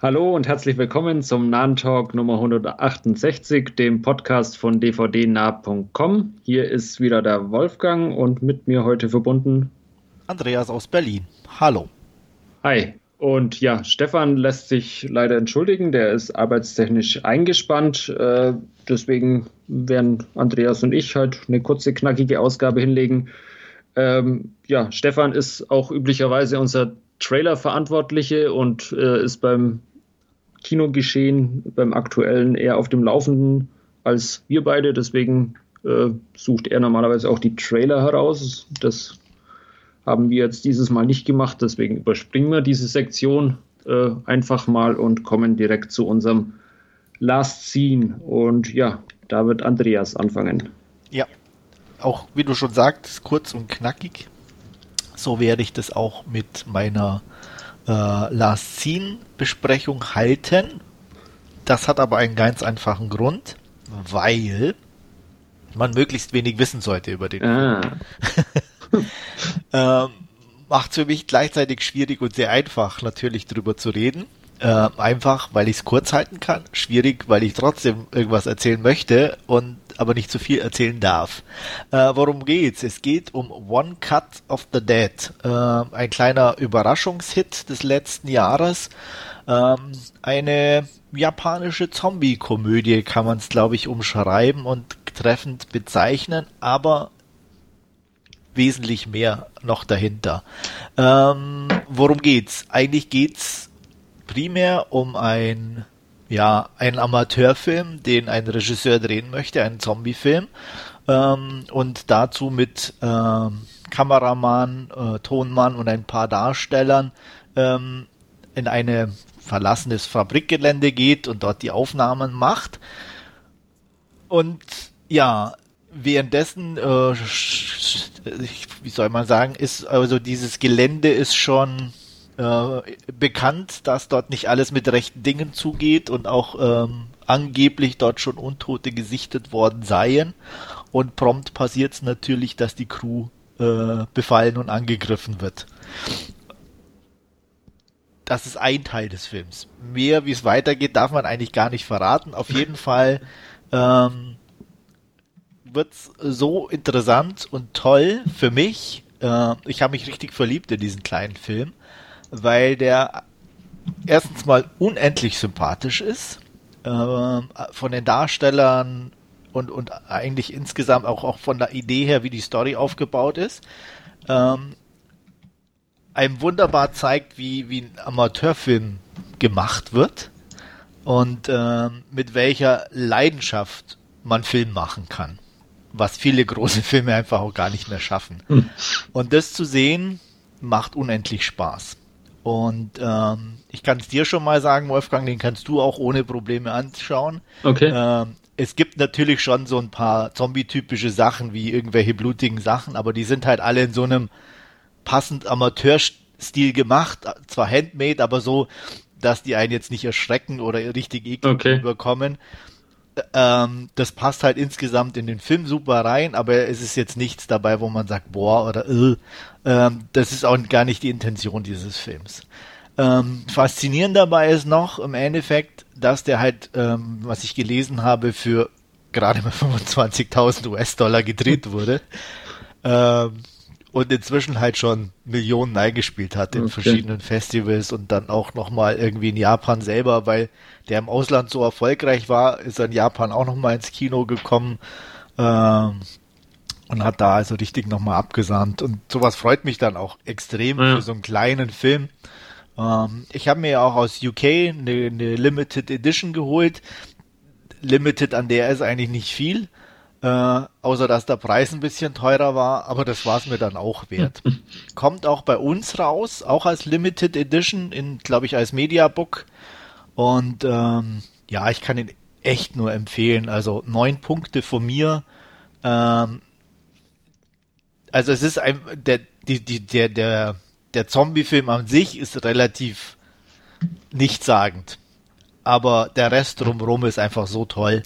Hallo und herzlich willkommen zum Nahen Talk Nummer 168, dem Podcast von dvdnah.com. Hier ist wieder der Wolfgang und mit mir heute verbunden Andreas aus Berlin. Hallo. Hi. Und ja, Stefan lässt sich leider entschuldigen, der ist arbeitstechnisch eingespannt. Äh, deswegen werden Andreas und ich halt eine kurze, knackige Ausgabe hinlegen. Ähm, ja, Stefan ist auch üblicherweise unser Trailer-Verantwortliche und äh, ist beim Kinogeschehen beim aktuellen eher auf dem Laufenden als wir beide. Deswegen äh, sucht er normalerweise auch die Trailer heraus. Das haben wir jetzt dieses Mal nicht gemacht. Deswegen überspringen wir diese Sektion äh, einfach mal und kommen direkt zu unserem Last Scene. Und ja, da wird Andreas anfangen. Ja, auch wie du schon sagst, kurz und knackig. So werde ich das auch mit meiner äh, Last Scene Besprechung halten. Das hat aber einen ganz einfachen Grund, weil man möglichst wenig wissen sollte über den ah. Film. ähm, macht für mich gleichzeitig schwierig und sehr einfach, natürlich drüber zu reden. Äh, einfach, weil ich es kurz halten kann. Schwierig, weil ich trotzdem irgendwas erzählen möchte und aber nicht zu viel erzählen darf. Äh, worum geht's? Es geht um One Cut of the Dead, äh, ein kleiner Überraschungshit des letzten Jahres. Ähm, eine japanische Zombie-Komödie kann man es, glaube ich, umschreiben und treffend bezeichnen, aber wesentlich mehr noch dahinter. Ähm, worum geht's? Eigentlich geht's primär um ein ja, ein Amateurfilm, den ein Regisseur drehen möchte, einen Zombiefilm. Ähm, und dazu mit ähm, Kameramann, äh, Tonmann und ein paar Darstellern ähm, in ein verlassenes Fabrikgelände geht und dort die Aufnahmen macht. Und ja, währenddessen, äh, wie soll man sagen, ist also dieses Gelände ist schon äh, bekannt, dass dort nicht alles mit rechten Dingen zugeht und auch ähm, angeblich dort schon Untote gesichtet worden seien. Und prompt passiert es natürlich, dass die Crew äh, befallen und angegriffen wird. Das ist ein Teil des Films. Mehr, wie es weitergeht, darf man eigentlich gar nicht verraten. Auf jeden Fall ähm, wird es so interessant und toll für mich. Äh, ich habe mich richtig verliebt in diesen kleinen Film weil der erstens mal unendlich sympathisch ist, äh, von den Darstellern und, und eigentlich insgesamt auch, auch von der Idee her, wie die Story aufgebaut ist. Ähm, einem wunderbar zeigt, wie, wie ein Amateurfilm gemacht wird und äh, mit welcher Leidenschaft man Film machen kann. Was viele große Filme einfach auch gar nicht mehr schaffen. Hm. Und das zu sehen, macht unendlich Spaß. Und ähm, ich kann es dir schon mal sagen, Wolfgang, den kannst du auch ohne Probleme anschauen. Okay. Ähm, es gibt natürlich schon so ein paar Zombie-typische Sachen wie irgendwelche blutigen Sachen, aber die sind halt alle in so einem passend Amateurstil gemacht, zwar handmade, aber so, dass die einen jetzt nicht erschrecken oder richtig eklig okay. überkommen. Ähm, das passt halt insgesamt in den Film super rein, aber es ist jetzt nichts dabei, wo man sagt, boah, oder äh, ähm, das ist auch gar nicht die Intention dieses Films. Ähm, faszinierend dabei ist noch im Endeffekt, dass der halt, ähm, was ich gelesen habe, für gerade mal 25.000 US-Dollar gedreht wurde. ähm, und inzwischen halt schon Millionen eingespielt hat in okay. verschiedenen Festivals und dann auch nochmal irgendwie in Japan selber, weil der im Ausland so erfolgreich war, ist er in Japan auch nochmal ins Kino gekommen ähm, und hat da also richtig nochmal abgesandt. Und sowas freut mich dann auch extrem ja. für so einen kleinen Film. Ähm, ich habe mir ja auch aus UK eine, eine Limited Edition geholt. Limited an der ist eigentlich nicht viel. Äh, außer dass der Preis ein bisschen teurer war, aber das war es mir dann auch wert. Kommt auch bei uns raus, auch als Limited Edition, in, glaube ich, als Mediabook. Und ähm, ja, ich kann ihn echt nur empfehlen. Also neun Punkte von mir. Ähm, also es ist ein, der, die, die, der, der, der Zombie-Film an sich ist relativ nichtssagend. Aber der Rest drumherum ist einfach so toll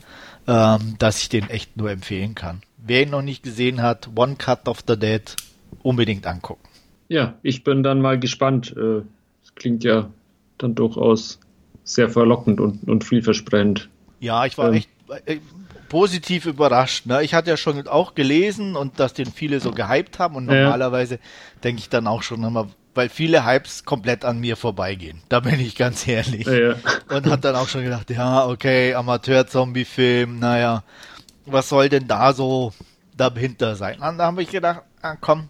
ähm, dass ich den echt nur empfehlen kann. Wer ihn noch nicht gesehen hat, One Cut of the Dead, unbedingt angucken. Ja, ich bin dann mal gespannt. Äh, das klingt ja dann durchaus sehr verlockend und, und vielversprechend. Ja, ich war ähm, echt äh, positiv überrascht. Ne? Ich hatte ja schon auch gelesen und dass den viele so gehypt haben und normalerweise ja. denke ich dann auch schon immer, weil viele Hypes komplett an mir vorbeigehen. Da bin ich ganz ehrlich. Ja. Und hat dann auch schon gedacht, ja, okay, Amateur-Zombie-Film, naja, was soll denn da so dahinter sein? Und da habe ich gedacht, ah, komm,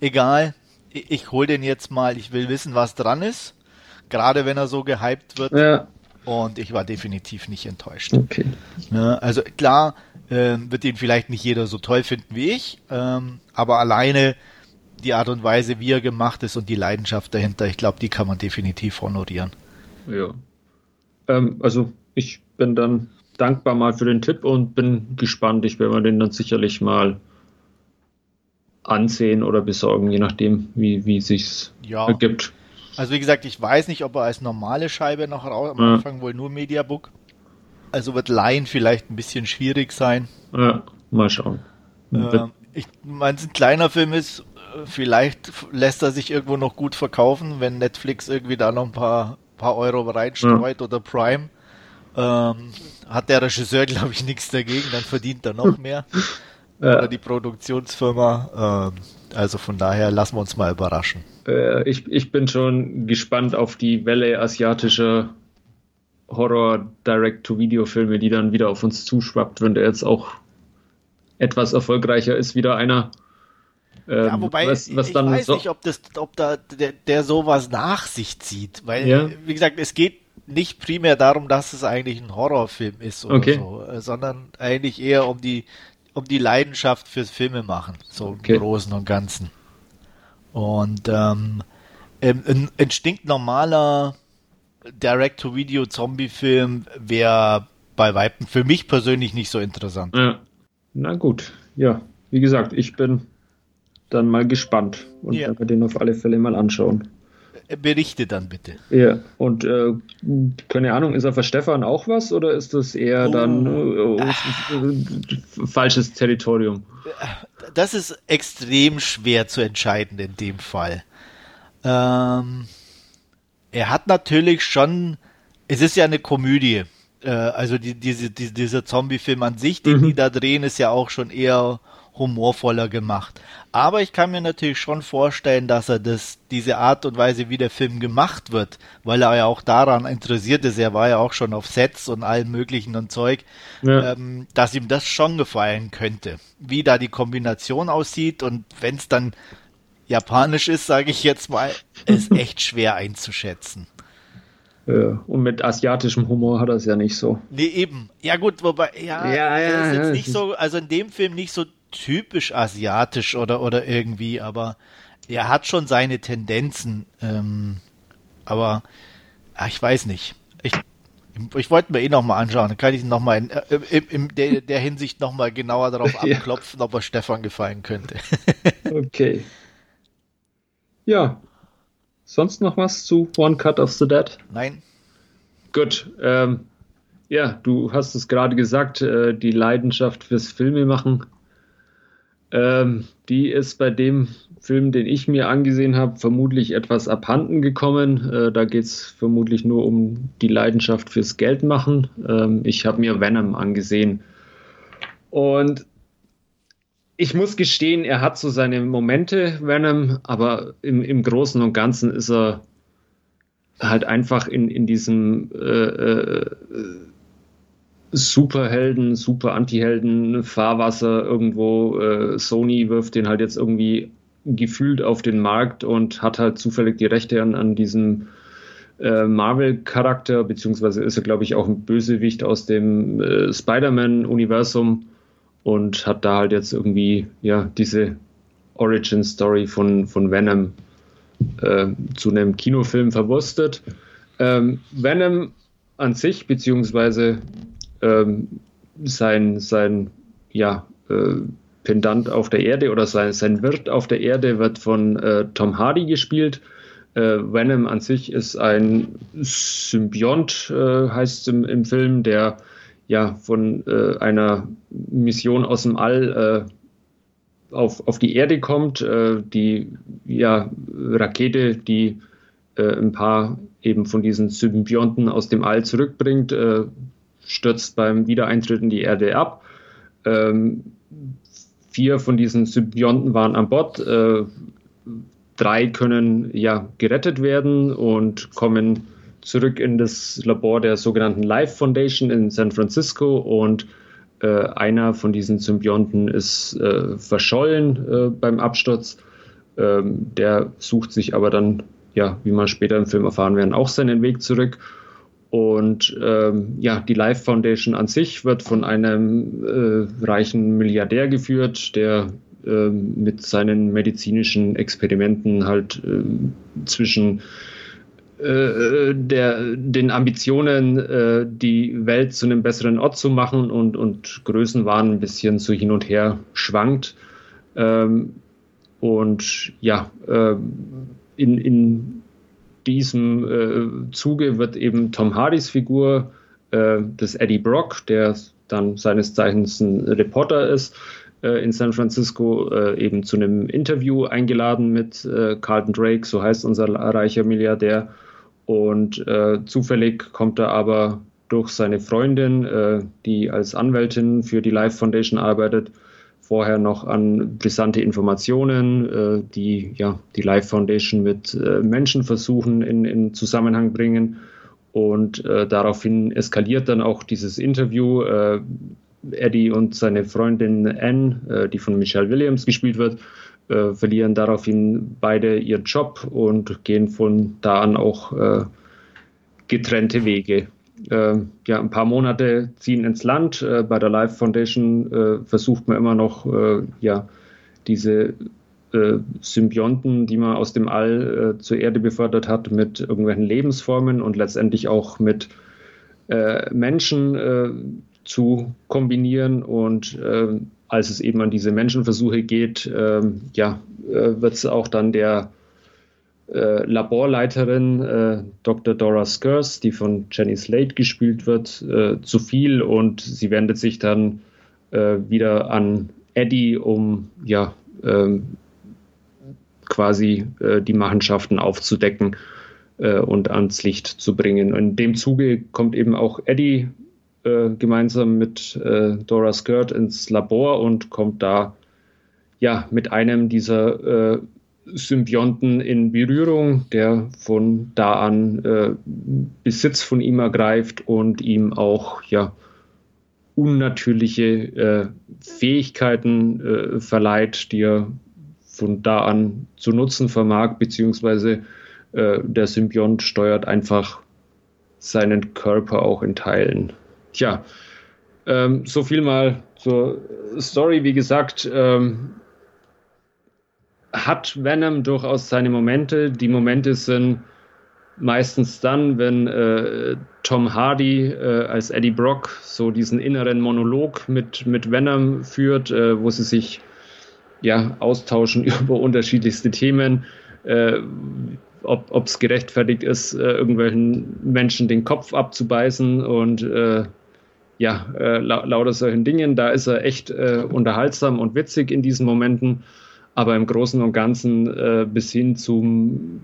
egal, ich, ich hole den jetzt mal, ich will wissen, was dran ist. Gerade wenn er so gehypt wird. Ja. Und ich war definitiv nicht enttäuscht. Okay. Ja, also klar, äh, wird ihn vielleicht nicht jeder so toll finden wie ich, ähm, aber alleine die Art und Weise, wie er gemacht ist und die Leidenschaft dahinter, ich glaube, die kann man definitiv honorieren. Ja. Ähm, also ich bin dann dankbar mal für den Tipp und bin gespannt. Ich werde mir den dann sicherlich mal ansehen oder besorgen, je nachdem, wie, wie sich's ja. ergibt. Also wie gesagt, ich weiß nicht, ob er als normale Scheibe noch raus, am ja. Anfang wohl nur Mediabook. Also wird Line vielleicht ein bisschen schwierig sein. Ja, mal schauen. Äh, ich meine, es ein kleiner Film ist, vielleicht lässt er sich irgendwo noch gut verkaufen, wenn Netflix irgendwie da noch ein paar, paar Euro reinstreut ja. oder Prime. Ähm, hat der Regisseur, glaube ich, nichts dagegen, dann verdient er noch mehr. Ja. Oder die Produktionsfirma. Ähm, also von daher lassen wir uns mal überraschen. Äh, ich, ich bin schon gespannt auf die Welle asiatischer Horror-Direct-to-Video-Filme, die dann wieder auf uns zuschwappt, wenn der jetzt auch etwas erfolgreicher ist, wieder einer. Ähm, ja, wobei was, was ich weiß so nicht, ob, das, ob da der, der sowas nach sich zieht, weil, ja. wie gesagt, es geht nicht primär darum, dass es eigentlich ein Horrorfilm ist oder okay. so, äh, sondern eigentlich eher um die, um die Leidenschaft fürs Filme machen, so okay. im Großen und Ganzen. Und ähm, ein, ein stinknormaler Direct-to-Video-Zombie-Film wäre bei Weitem für mich persönlich nicht so interessant. Ja. Na gut, ja, wie gesagt, ich bin dann mal gespannt und ja. werde den auf alle Fälle mal anschauen. Äh, berichte dann bitte. Ja, und äh, keine Ahnung, ist er für Stefan auch was oder ist das eher oh. dann äh, äh, falsches Territorium? Das ist extrem schwer zu entscheiden in dem Fall. Ähm, er hat natürlich schon, es ist ja eine Komödie. Äh, also die, diese, die, dieser Zombie-Film an sich, den mhm. die da drehen, ist ja auch schon eher humorvoller gemacht. Aber ich kann mir natürlich schon vorstellen, dass er das, diese Art und Weise, wie der Film gemacht wird, weil er ja auch daran interessiert ist, er war ja auch schon auf Sets und allem möglichen und Zeug, ja. ähm, dass ihm das schon gefallen könnte. Wie da die Kombination aussieht und wenn es dann japanisch ist, sage ich jetzt mal, ist echt schwer einzuschätzen. Ja, und mit asiatischem Humor hat er es ja nicht so. Nee, eben. Ja, gut, wobei, ja, ja, ja ist jetzt ja, nicht so, also in dem Film nicht so typisch asiatisch oder, oder irgendwie, aber er hat schon seine Tendenzen. Ähm, aber ach, ich weiß nicht. Ich, ich wollte mir eh nochmal anschauen, dann kann ich ihn nochmal in, äh, in, in der, der Hinsicht nochmal genauer darauf abklopfen, ja. ob er Stefan gefallen könnte. okay. Ja. Sonst noch was zu One Cut of the Dead? Nein. Gut. Ähm, ja, du hast es gerade gesagt, äh, die Leidenschaft fürs Filmemachen ähm, die ist bei dem Film, den ich mir angesehen habe, vermutlich etwas abhanden gekommen. Äh, da geht es vermutlich nur um die Leidenschaft fürs Geldmachen. Ähm, ich habe mir Venom angesehen. Und ich muss gestehen, er hat so seine Momente, Venom, aber im, im Großen und Ganzen ist er halt einfach in, in diesem äh, äh, Superhelden, Super Antihelden, Fahrwasser irgendwo. Äh, Sony wirft den halt jetzt irgendwie gefühlt auf den Markt und hat halt zufällig die Rechte an, an diesem äh, Marvel-Charakter, beziehungsweise ist er, glaube ich, auch ein Bösewicht aus dem äh, Spider-Man-Universum und hat da halt jetzt irgendwie, ja, diese Origin-Story von, von Venom äh, zu einem Kinofilm verwurstet. Ähm, Venom an sich, beziehungsweise ähm, sein, sein ja, äh, Pendant auf der Erde oder sein, sein Wirt auf der Erde wird von äh, Tom Hardy gespielt. Äh, Venom an sich ist ein Symbiont, äh, heißt es im, im, Film, der ja von äh, einer Mission aus dem All äh, auf, auf die Erde kommt. die ja, Rakete, die ein paar eben von diesen Symbionten aus dem All zurückbringt, stürzt beim Wiedereintritt in die Erde ab. Ähm, vier von diesen Symbionten waren an Bord. Äh, drei können ja gerettet werden und kommen zurück in das Labor der sogenannten Life Foundation in San Francisco und äh, einer von diesen Symbionten ist äh, verschollen äh, beim Absturz. Ähm, der sucht sich aber dann, ja, wie man später im Film erfahren werden, auch seinen Weg zurück. Und ähm, ja, die Life Foundation an sich wird von einem äh, reichen Milliardär geführt, der äh, mit seinen medizinischen Experimenten halt äh, zwischen äh, der, den Ambitionen, äh, die Welt zu einem besseren Ort zu machen und, und Größenwahn ein bisschen so hin und her schwankt. Ähm, und ja, äh, in, in diesem äh, Zuge wird eben Tom Hardys Figur äh, des Eddie Brock, der dann seines Zeichens ein Reporter ist, äh, in San Francisco äh, eben zu einem Interview eingeladen mit äh, Carlton Drake, so heißt unser reicher Milliardär. Und zufällig kommt er aber durch seine Freundin, die als Anwältin für die Life Foundation arbeitet, vorher noch an brisante Informationen, äh, die ja die Life Foundation mit äh, Menschenversuchen in, in Zusammenhang bringen. Und äh, daraufhin eskaliert dann auch dieses Interview. Eddie und seine Freundin Anne, die von Michelle Williams gespielt wird, verlieren daraufhin beide ihren Job und gehen von da an auch getrennte Wege. Äh, ja, ein paar Monate ziehen ins Land. Äh, bei der Life Foundation äh, versucht man immer noch, ja, diese Symbionten, die man aus dem All zur Erde befördert hat, mit irgendwelchen Lebensformen und letztendlich auch mit Menschen zu kombinieren und als es eben an diese Menschenversuche geht, ja, äh, wird es auch dann der äh, Laborleiterin äh, Dr. Dora Skurs, die von Jenny Slate gespielt wird, äh, zu viel und sie wendet sich dann äh, wieder an Eddie, um ja ähm, quasi äh, die Machenschaften aufzudecken und ans Licht zu bringen. In dem Zuge kommt eben auch Eddie äh, gemeinsam mit äh, Dora Skirt ins Labor und kommt da ja mit einem dieser äh, Symbionten in Berührung, der von da an äh, Besitz von ihm ergreift und ihm auch ja unnatürliche äh, Fähigkeiten äh, verleiht, die er von da an zu nutzen vermag, beziehungsweise der Symbiont steuert einfach seinen Körper auch in Teilen. Tja, ähm, so viel mal zur Story. Wie gesagt, ähm, hat Venom durchaus seine Momente. Die Momente sind meistens dann, wenn äh, Tom Hardy äh, als Eddie Brock so diesen inneren Monolog mit, mit Venom führt, äh, wo sie sich ja austauschen über unterschiedlichste Themen. Äh, ob es gerechtfertigt ist, äh, irgendwelchen Menschen den Kopf abzubeißen und äh, ja, la lauter solchen Dingen. Da ist er echt unterhaltsam und witzig in diesen Momenten. Aber im Großen und Ganzen äh, bis hin zum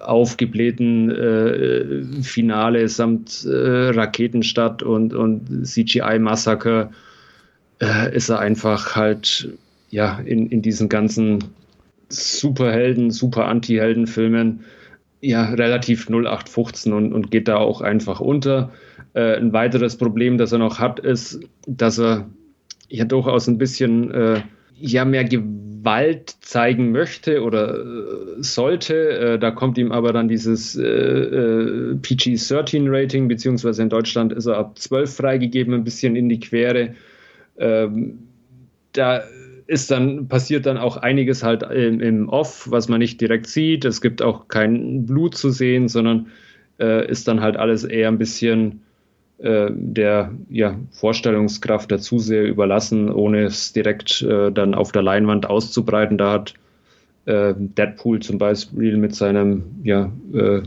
aufgeblähten äh, Finale samt äh, Raketenstadt und, und CGI-Massaker äh, ist er einfach halt ja in, in diesen ganzen Superhelden, Super-Anti-Helden-Filmen ja relativ 0815 und, und geht da auch einfach unter. Äh, ein weiteres Problem, das er noch hat, ist, dass er ja durchaus ein bisschen äh, ja mehr Gewalt zeigen möchte oder äh, sollte. Äh, da kommt ihm aber dann dieses äh, äh, PG-13-Rating, beziehungsweise in Deutschland ist er ab 12 freigegeben, ein bisschen in die Quere. Ähm, da ist dann, passiert dann auch einiges halt im, im, Off, was man nicht direkt sieht. Es gibt auch kein Blut zu sehen, sondern ist dann halt alles eher ein bisschen der ja, Vorstellungskraft der Zuseher überlassen, ohne es direkt äh, dann auf der Leinwand auszubreiten. Da hat äh, Deadpool zum Beispiel mit seinem ja, äh,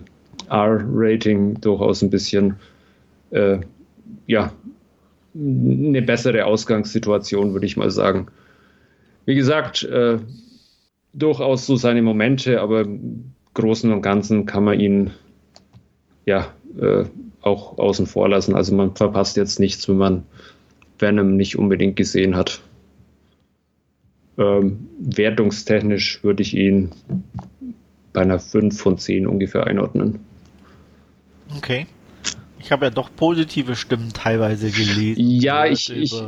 R-Rating durchaus ein bisschen äh, ja, eine bessere Ausgangssituation, würde ich mal sagen. Wie gesagt, äh, durchaus so seine Momente, aber im Großen und Ganzen kann man ihn ja, äh, auch außen vor lassen. Also man verpasst jetzt nichts, wenn man Venom nicht unbedingt gesehen hat. Ähm, wertungstechnisch würde ich ihn bei einer 5 von 10 ungefähr einordnen. Okay. Ich habe ja doch positive Stimmen teilweise gelesen. Ja, ich, ich,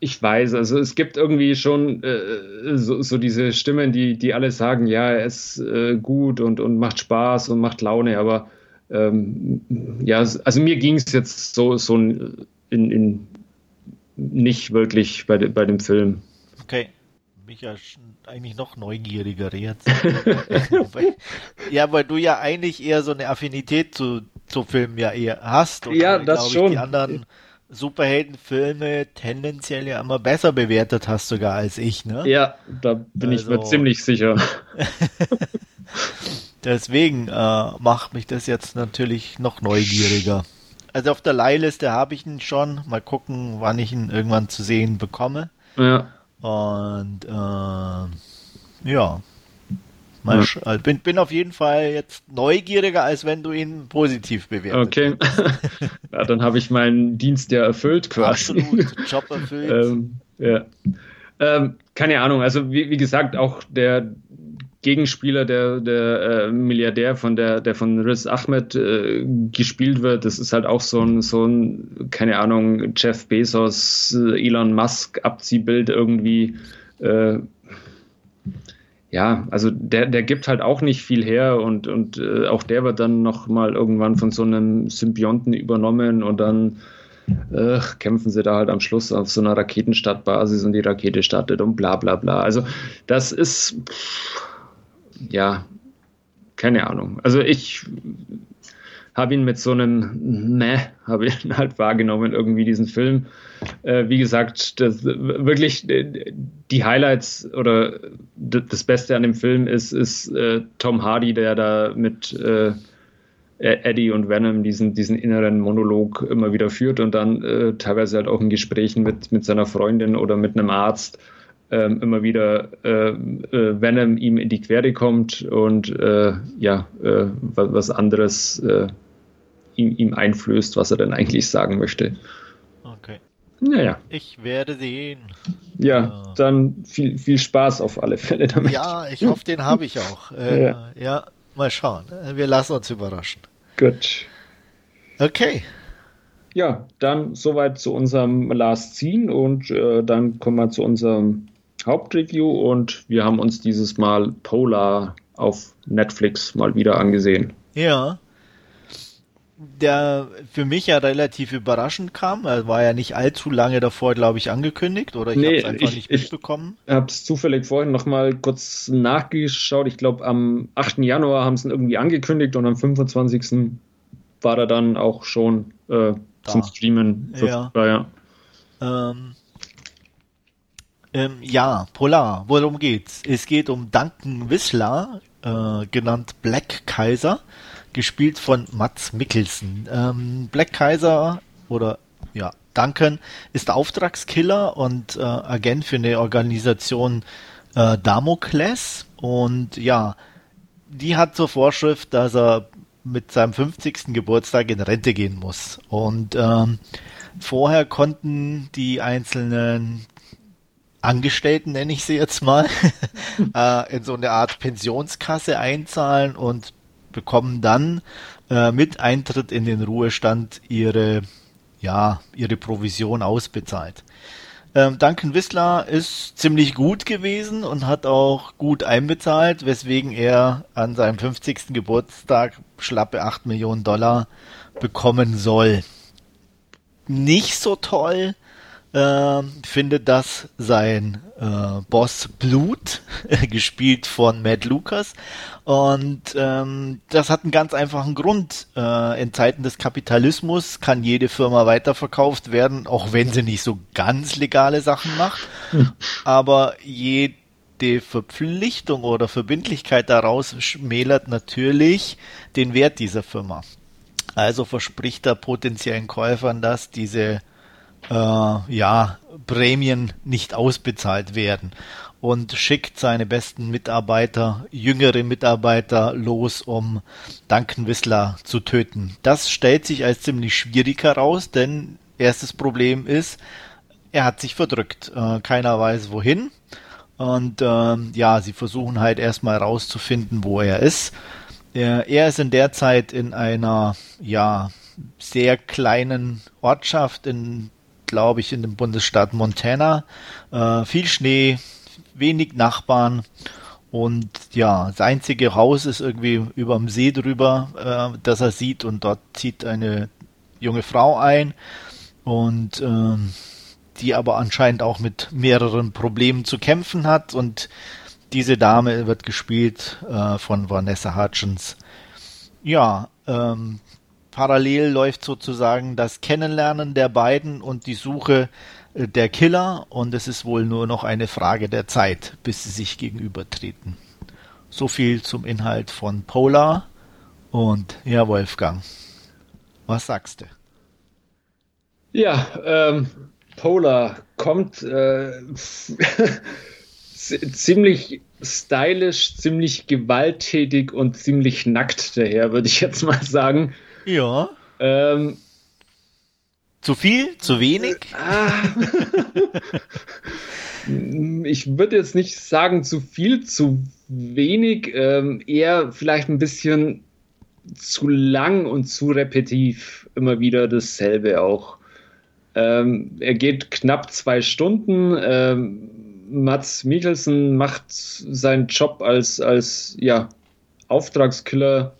ich weiß, also es gibt irgendwie schon äh, so, so, diese Stimmen, die, die alle sagen, ja, er ist äh, gut und, und macht Spaß und macht Laune, aber ähm, ja, also mir ging es jetzt so, so in, in nicht wirklich bei, de, bei dem Film. Okay. Mich ja eigentlich noch neugieriger jetzt. ja, weil du ja eigentlich eher so eine Affinität zu, zu Filmen ja eher hast. Und ja, das schon. Ich, die anderen Superheldenfilme tendenziell ja immer besser bewertet hast sogar als ich, ne? Ja, da bin also, ich mir also ziemlich sicher. Deswegen äh, macht mich das jetzt natürlich noch neugieriger. Also auf der Leihliste habe ich ihn schon. Mal gucken, wann ich ihn irgendwann zu sehen bekomme. Ja. Und äh, ja, Mal ja. Also bin, bin auf jeden Fall jetzt neugieriger, als wenn du ihn positiv bewertest. Okay. ja, dann habe ich meinen Dienst ja erfüllt quasi. Absolut, Job erfüllt. ähm, ja. Ähm, keine Ahnung, also wie, wie gesagt, auch der Gegenspieler, der, der äh, Milliardär von der, der von Riz Ahmed äh, gespielt wird, das ist halt auch so ein, so ein, keine Ahnung, Jeff Bezos, äh, Elon Musk Abziehbild irgendwie. Äh, ja, also der, der gibt halt auch nicht viel her und, und äh, auch der wird dann nochmal irgendwann von so einem Symbionten übernommen und dann äh, kämpfen sie da halt am Schluss auf so einer Raketenstartbasis und die Rakete startet und bla bla bla. Also das ist, pff, ja, keine Ahnung. Also ich habe ihn mit so einem Meh, habe ich halt wahrgenommen, irgendwie diesen Film. Äh, wie gesagt, das, wirklich äh, die Highlights oder das Beste an dem Film ist, ist äh, Tom Hardy, der da mit äh, Eddie und Venom diesen, diesen inneren Monolog immer wieder führt und dann äh, teilweise halt auch in Gesprächen mit, mit seiner Freundin oder mit einem Arzt ähm, immer wieder äh, äh, Venom ihm in die Quere kommt und äh, ja, äh, was anderes äh, ihm, ihm einflößt, was er denn eigentlich sagen möchte. Okay. Naja. Ich werde sehen. Ja, ja, dann viel, viel Spaß auf alle Fälle damit. Ja, ich hoffe, den habe ich auch. Äh, ja. ja, mal schauen. Wir lassen uns überraschen. Gut. Okay. Ja, dann soweit zu unserem Last Scene und äh, dann kommen wir zu unserem Hauptreview und wir haben uns dieses Mal Polar auf Netflix mal wieder angesehen. Ja. Der für mich ja relativ überraschend kam. Er war ja nicht allzu lange davor, glaube ich, angekündigt oder ich nee, habe es einfach ich, nicht mitbekommen. Ich habe es zufällig vorhin noch mal kurz nachgeschaut. Ich glaube, am 8. Januar haben sie ihn irgendwie angekündigt und am 25. war er dann auch schon äh, zum Streamen. Ja. ja. Ähm, ähm, ja, Polar, worum geht's? Es geht um Duncan Whistler, äh, genannt Black Kaiser, gespielt von Mats Mikkelsen. Ähm, Black Kaiser oder ja, Duncan ist Auftragskiller und äh, Agent für eine Organisation äh, Damokles und ja, die hat zur Vorschrift, dass er mit seinem 50. Geburtstag in Rente gehen muss. Und ähm, vorher konnten die einzelnen Angestellten, nenne ich sie jetzt mal, äh, in so eine Art Pensionskasse einzahlen und bekommen dann äh, mit Eintritt in den Ruhestand ihre, ja, ihre Provision ausbezahlt. Ähm, Duncan Whistler ist ziemlich gut gewesen und hat auch gut einbezahlt, weswegen er an seinem 50. Geburtstag schlappe 8 Millionen Dollar bekommen soll. Nicht so toll äh, findet, dass sein äh, Boss Blut, gespielt von Matt Lucas, und ähm, das hat einen ganz einfachen Grund. Äh, in Zeiten des Kapitalismus kann jede Firma weiterverkauft werden, auch wenn sie nicht so ganz legale Sachen macht. Aber jede Verpflichtung oder Verbindlichkeit daraus schmälert natürlich den Wert dieser Firma. Also verspricht er potenziellen Käufern, dass diese äh, ja, Prämien nicht ausbezahlt werden und schickt seine besten Mitarbeiter, jüngere Mitarbeiter los, um Duncan Whistler zu töten. Das stellt sich als ziemlich schwierig heraus, denn erstes Problem ist, er hat sich verdrückt. Äh, keiner weiß wohin. Und äh, ja, sie versuchen halt erstmal rauszufinden, wo er ist. Er, ist in der Zeit in einer, ja, sehr kleinen Ortschaft in, glaube ich, in dem Bundesstaat Montana. Äh, viel Schnee, wenig Nachbarn und ja, das einzige Haus ist irgendwie über dem See drüber, äh, das er sieht und dort zieht eine junge Frau ein und äh, die aber anscheinend auch mit mehreren Problemen zu kämpfen hat und diese Dame wird gespielt äh, von Vanessa Hutchins. Ja, ähm, parallel läuft sozusagen das Kennenlernen der beiden und die Suche äh, der Killer und es ist wohl nur noch eine Frage der Zeit, bis sie sich gegenübertreten. So viel zum Inhalt von Polar und ja, Wolfgang, was sagst du? Ja, ähm, Polar kommt äh, ziemlich stylisch, ziemlich gewalttätig und ziemlich nackt daher, würde ich jetzt mal sagen. Ja. Ähm, zu viel? Zu wenig? ich würde jetzt nicht sagen zu viel, zu wenig, ähm, eher vielleicht ein bisschen zu lang und zu repetitiv. Immer wieder dasselbe auch. Ähm, er geht knapp zwei Stunden. Ähm, Mats Mikkelsen macht seinen Job als, als ja, Auftragskiller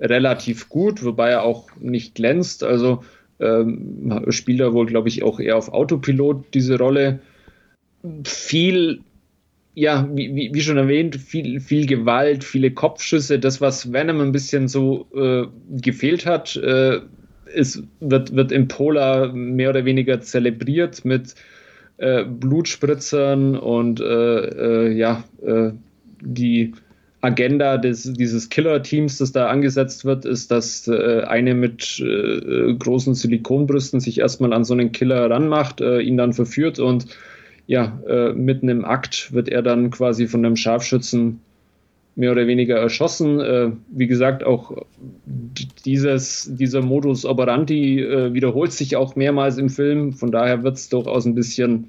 relativ gut, wobei er auch nicht glänzt. Also ähm, spielt er wohl, glaube ich, auch eher auf Autopilot diese Rolle. Viel, ja, wie, wie, schon erwähnt, viel, viel Gewalt, viele Kopfschüsse. Das, was Venom ein bisschen so äh, gefehlt hat, äh, ist, wird, wird im Polar mehr oder weniger zelebriert mit äh, Blutspritzern und äh, äh, ja, äh, die Agenda des, dieses Killer-Teams, das da angesetzt wird, ist, dass äh, eine mit äh, großen Silikonbrüsten sich erstmal an so einen Killer ranmacht, äh, ihn dann verführt und ja, äh, mitten im Akt wird er dann quasi von einem Scharfschützen mehr oder weniger erschossen. Äh, wie gesagt, auch dieses, dieser Modus operandi äh, wiederholt sich auch mehrmals im Film. Von daher wird es durchaus ein bisschen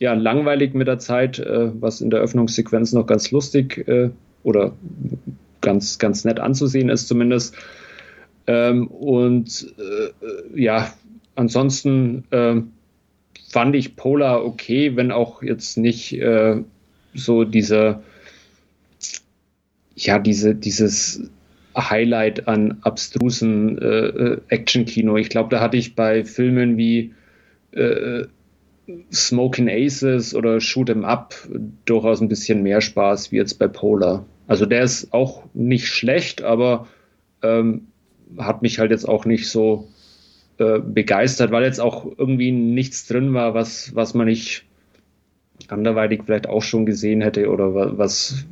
ja, langweilig mit der Zeit, was in der Öffnungssequenz noch ganz lustig oder ganz, ganz nett anzusehen ist zumindest. Ähm, und äh, ja, ansonsten äh, fand ich Polar okay, wenn auch jetzt nicht äh, so diese, ja, diese, dieses Highlight an abstrusen äh, äh Action-Kino. Ich glaube, da hatte ich bei Filmen wie äh, Smoking Aces oder Shoot 'em Up durchaus ein bisschen mehr Spaß wie jetzt bei Polar. Also der ist auch nicht schlecht, aber ähm, hat mich halt jetzt auch nicht so äh, begeistert, weil jetzt auch irgendwie nichts drin war, was, was man nicht anderweitig vielleicht auch schon gesehen hätte oder was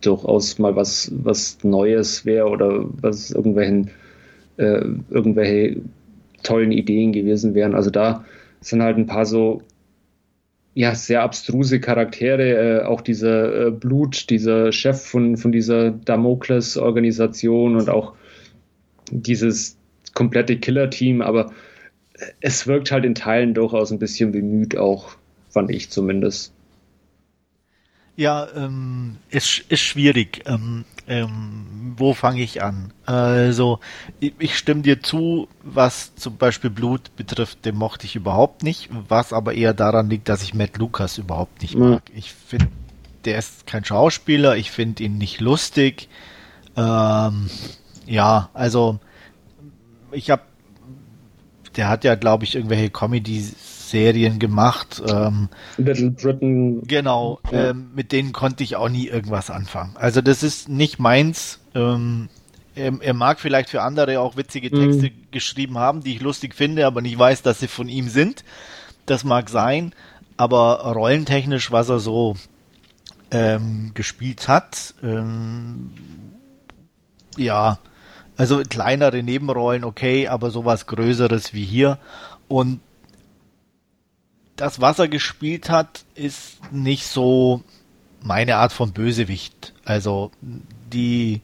durchaus mal was, was Neues wäre oder was irgendwelchen, äh, irgendwelche tollen Ideen gewesen wären. Also da sind halt ein paar so ja, sehr abstruse Charaktere, äh, auch dieser äh, Blut, dieser Chef von, von dieser Damokles-Organisation und auch dieses komplette Killer-Team, aber es wirkt halt in Teilen durchaus ein bisschen bemüht, auch fand ich zumindest. Ja, ähm, ist, ist schwierig. Ähm, ähm, wo fange ich an? Also, ich, ich, stimme dir zu, was zum Beispiel Blut betrifft, den mochte ich überhaupt nicht, was aber eher daran liegt, dass ich Matt Lucas überhaupt nicht mag. Ja. Ich finde, der ist kein Schauspieler, ich finde ihn nicht lustig. Ähm, ja, also, ich habe, der hat ja, glaube ich, irgendwelche Comedies Serien gemacht. Ähm, Little Britain. Genau, ja. ähm, mit denen konnte ich auch nie irgendwas anfangen. Also das ist nicht meins. Ähm, er, er, mag vielleicht für andere auch witzige Texte mhm. geschrieben haben, die ich lustig finde, aber nicht weiß, dass sie von ihm sind. Das mag sein, aber rollentechnisch, was er so ähm, gespielt hat, ähm, ja, also kleinere Nebenrollen, okay, aber sowas Größeres wie hier. Und das, was er gespielt hat, ist nicht so meine Art von Bösewicht. Also die,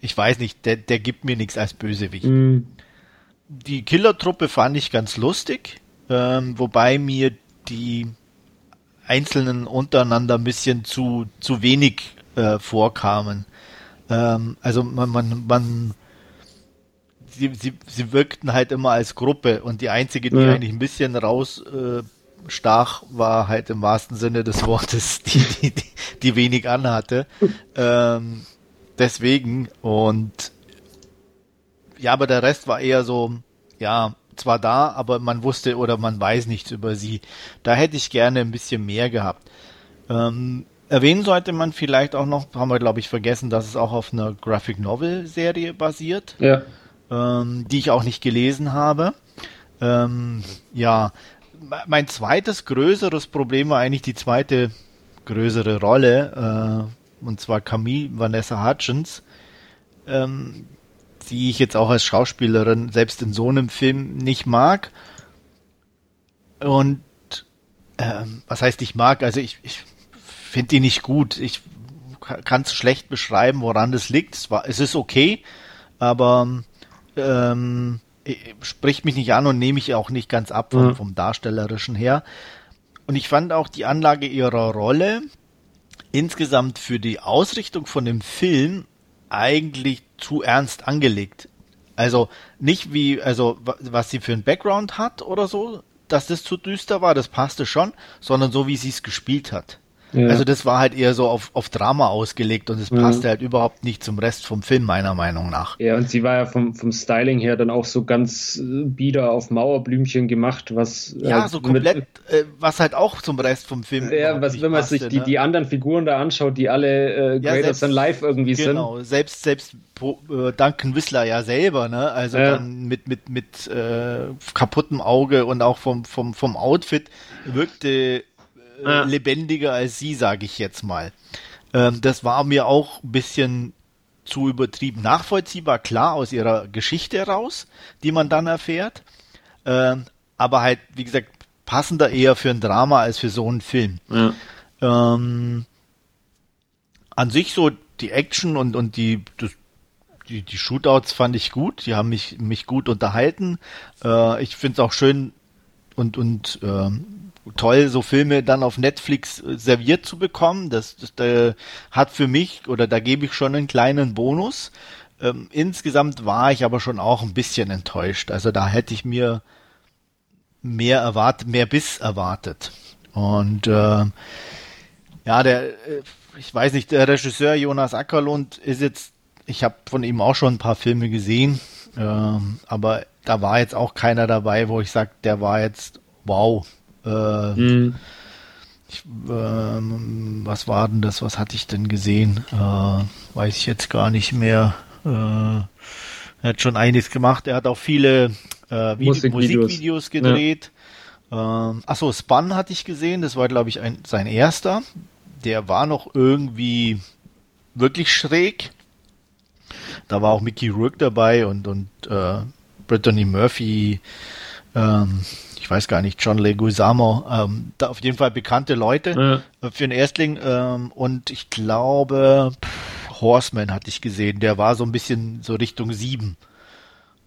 ich weiß nicht, der, der gibt mir nichts als Bösewicht. Mhm. Die Killertruppe fand ich ganz lustig, ähm, wobei mir die Einzelnen untereinander ein bisschen zu, zu wenig äh, vorkamen. Ähm, also man, man, man sie, sie, sie wirkten halt immer als Gruppe und die einzige, die ja. eigentlich ein bisschen raus äh, war halt im wahrsten Sinne des Wortes, die, die, die, die wenig anhatte. ähm, deswegen und ja, aber der Rest war eher so, ja, zwar da, aber man wusste oder man weiß nichts über sie. Da hätte ich gerne ein bisschen mehr gehabt. Ähm, erwähnen sollte man vielleicht auch noch, haben wir glaube ich vergessen, dass es auch auf einer Graphic Novel Serie basiert. Ja ähm, die ich auch nicht gelesen habe. Ähm, ja, mein zweites größeres Problem war eigentlich die zweite größere Rolle, äh, und zwar Camille Vanessa Hutchins, ähm, die ich jetzt auch als Schauspielerin selbst in so einem Film nicht mag. Und ähm, was heißt ich mag? Also ich, ich finde die nicht gut. Ich kann es schlecht beschreiben, woran das liegt. Es, war, es ist okay, aber ähm, spricht mich nicht an und nehme ich auch nicht ganz ab vom, mhm. vom Darstellerischen her. Und ich fand auch die Anlage ihrer Rolle insgesamt für die Ausrichtung von dem Film eigentlich zu ernst angelegt. Also nicht wie, also was sie für ein Background hat oder so, dass das zu düster war, das passte schon, sondern so wie sie es gespielt hat. Ja. Also das war halt eher so auf, auf Drama ausgelegt und es ja. passte halt überhaupt nicht zum Rest vom Film, meiner Meinung nach. Ja, und sie war ja vom, vom Styling her dann auch so ganz äh, bieder auf Mauerblümchen gemacht, was. Ja, äh, so komplett, mit, äh, was halt auch zum Rest vom Film. Ja, was, wenn man passte, sich die, ne? die anderen Figuren da anschaut, die alle äh, Greater ja, Than Life irgendwie genau, sind. Genau, selbst, selbst äh, Duncan Whistler ja selber, ne? Also ja. dann mit, mit, mit äh, kaputtem Auge und auch vom, vom, vom Outfit wirkte äh, lebendiger als sie, sage ich jetzt mal. Ähm, das war mir auch ein bisschen zu übertrieben nachvollziehbar, klar aus ihrer Geschichte raus, die man dann erfährt. Ähm, aber halt, wie gesagt, passender eher für ein Drama als für so einen Film. Ja. Ähm, an sich so die Action und, und die, das, die, die Shootouts fand ich gut, die haben mich, mich gut unterhalten. Äh, ich finde es auch schön und, und ähm, toll, so Filme dann auf Netflix äh, serviert zu bekommen. Das, das äh, hat für mich, oder da gebe ich schon einen kleinen Bonus. Ähm, insgesamt war ich aber schon auch ein bisschen enttäuscht. Also da hätte ich mir mehr erwartet, mehr Biss erwartet. Und äh, ja, der, äh, ich weiß nicht, der Regisseur Jonas Ackerlund ist jetzt, ich habe von ihm auch schon ein paar Filme gesehen, äh, aber da war jetzt auch keiner dabei, wo ich sage, der war jetzt wow, äh, mhm. ich, äh, was war denn das? Was hatte ich denn gesehen? Äh, weiß ich jetzt gar nicht mehr. Äh, er hat schon einiges gemacht. Er hat auch viele äh, Musikvideos. Musikvideos gedreht. Ja. Ähm, achso, Spun hatte ich gesehen. Das war, glaube ich, ein, sein erster. Der war noch irgendwie wirklich schräg. Da war auch Mickey Rourke dabei und, und äh, Brittany Murphy. Ähm, ich weiß gar nicht, John Leguizamo, ähm, da auf jeden Fall bekannte Leute ja. für einen Erstling ähm, und ich glaube pff, Horseman hatte ich gesehen, der war so ein bisschen so Richtung sieben.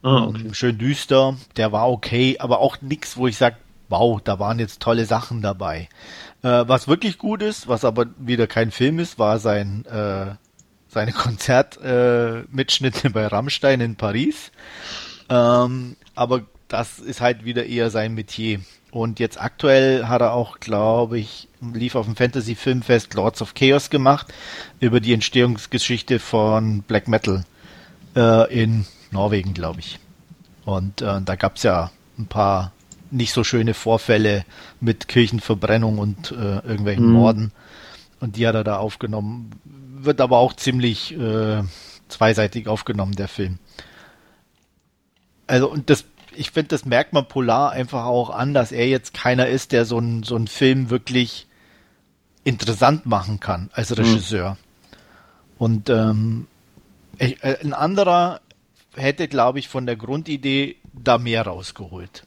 Ah, okay. ähm, schön düster, der war okay, aber auch nichts, wo ich sage, wow, da waren jetzt tolle Sachen dabei. Äh, was wirklich gut ist, was aber wieder kein Film ist, war sein äh, seine Konzertmitschnitte äh, bei Rammstein in Paris. Ähm, aber das ist halt wieder eher sein Metier. Und jetzt aktuell hat er auch, glaube ich, lief auf dem Fantasy Filmfest Lords of Chaos gemacht über die Entstehungsgeschichte von Black Metal äh, in Norwegen, glaube ich. Und äh, da gab es ja ein paar nicht so schöne Vorfälle mit Kirchenverbrennung und äh, irgendwelchen mhm. Morden. Und die hat er da aufgenommen. Wird aber auch ziemlich äh, zweiseitig aufgenommen, der Film. Also, und das ich finde, das merkt man Polar einfach auch an, dass er jetzt keiner ist, der so einen so einen Film wirklich interessant machen kann als mhm. Regisseur. Mhm. Und ähm, ich, äh, ein anderer hätte, glaube ich, von der Grundidee da mehr rausgeholt.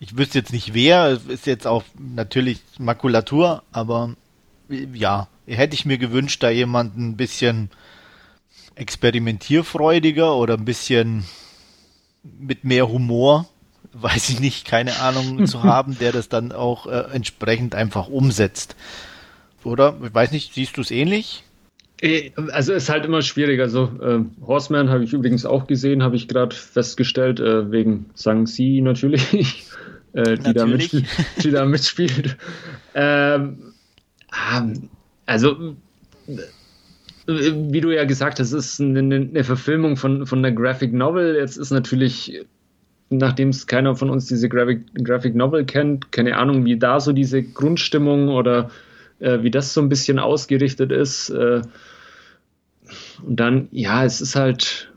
Ich wüsste jetzt nicht wer, ist jetzt auch natürlich Makulatur, aber ja, hätte ich mir gewünscht, da jemanden ein bisschen experimentierfreudiger oder ein bisschen mit mehr Humor, weiß ich nicht, keine Ahnung zu haben, der das dann auch äh, entsprechend einfach umsetzt. Oder? Ich weiß nicht, siehst du es ähnlich? Äh, also ist halt immer schwierig. Also äh, Horseman habe ich übrigens auch gesehen, habe ich gerade festgestellt, äh, wegen Sang-Si natürlich, äh, die, natürlich. Da die, da mitspielt. Ähm, ähm also wie du ja gesagt hast, ist eine, eine Verfilmung von, von einer Graphic Novel. Jetzt ist natürlich, nachdem es keiner von uns diese Graphic, Graphic Novel kennt, keine Ahnung, wie da so diese Grundstimmung oder äh, wie das so ein bisschen ausgerichtet ist. Äh, und dann, ja, es ist halt.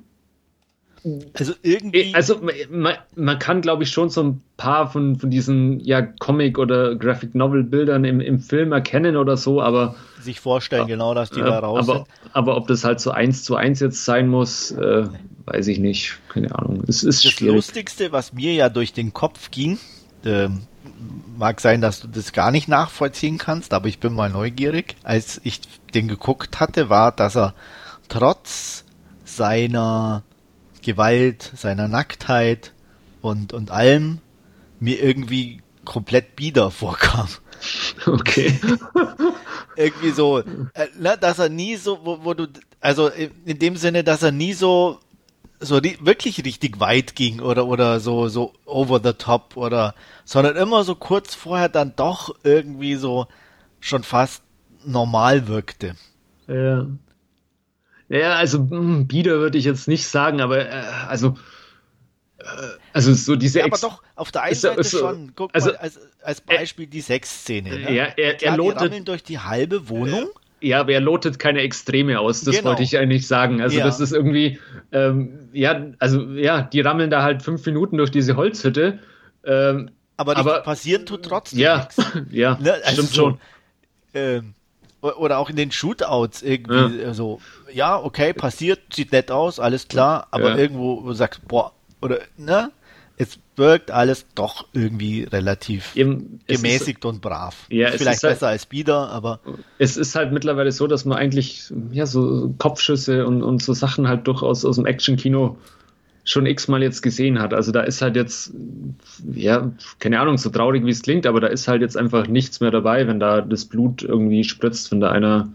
Also irgendwie. Also man, man kann, glaube ich, schon so ein paar von, von diesen ja, Comic- oder Graphic Novel-Bildern im, im Film erkennen oder so, aber. Sich vorstellen, genau, dass die äh, da raus aber, sind. Aber ob das halt so eins zu eins jetzt sein muss, äh, weiß ich nicht. Keine Ahnung. Es ist das schwierig. Lustigste, was mir ja durch den Kopf ging, äh, mag sein, dass du das gar nicht nachvollziehen kannst, aber ich bin mal neugierig. Als ich den geguckt hatte, war, dass er trotz seiner Gewalt, seiner Nacktheit und, und allem mir irgendwie komplett bieder vorkam. Okay. irgendwie so, äh, ne, dass er nie so, wo, wo du, also in dem Sinne, dass er nie so, so wirklich richtig weit ging oder, oder so, so over the top oder, sondern immer so kurz vorher dann doch irgendwie so schon fast normal wirkte. Ja. Ja, also hm, bieder würde ich jetzt nicht sagen, aber äh, also äh, also so diese ja, aber doch auf der einen ist, Seite ist, schon. Guck also, mal als, als Beispiel äh, die Sexszene. Ne? Ja, er, Klar, er lotet die durch die halbe Wohnung. Ja, aber er lotet keine Extreme aus, das genau. wollte ich eigentlich sagen. Also ja. das ist irgendwie, ähm, ja, also ja, die rammeln da halt fünf Minuten durch diese Holzhütte. Ähm, aber, aber passieren tut trotzdem ja, nichts. Ja, ne? also stimmt so, schon. Ähm, oder auch in den Shootouts irgendwie ja. so, ja, okay, passiert, sieht nett aus, alles klar, aber ja. irgendwo wo du sagst, boah, oder, ne? Es wirkt alles doch irgendwie relativ Eben, gemäßigt ist, und brav. Ja, Vielleicht halt besser als Bieder, aber. Es ist halt mittlerweile so, dass man eigentlich, ja, so Kopfschüsse und, und so Sachen halt durchaus aus dem Action-Kino schon x-mal jetzt gesehen hat. Also da ist halt jetzt, ja, keine Ahnung, so traurig wie es klingt, aber da ist halt jetzt einfach nichts mehr dabei, wenn da das Blut irgendwie spritzt, wenn da einer.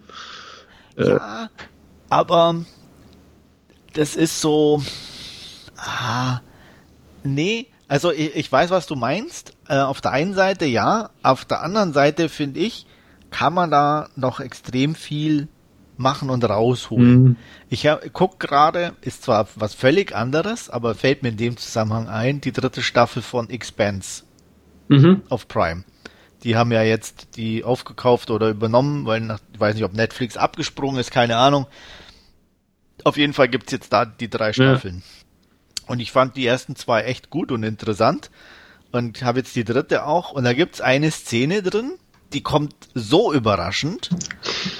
Äh ja, aber das ist so. Ah, nee, also ich, ich weiß, was du meinst. Äh, auf der einen Seite ja, auf der anderen Seite finde ich, kann man da noch extrem viel machen und rausholen. Mhm. Ich guck gerade, ist zwar was völlig anderes, aber fällt mir in dem Zusammenhang ein, die dritte Staffel von Expanse mhm. auf Prime. Die haben ja jetzt die aufgekauft oder übernommen, weil nach, ich weiß nicht, ob Netflix abgesprungen ist, keine Ahnung. Auf jeden Fall gibt's jetzt da die drei Staffeln. Ja. Und ich fand die ersten zwei echt gut und interessant. Und habe jetzt die dritte auch. Und da gibt's eine Szene drin, die kommt so überraschend.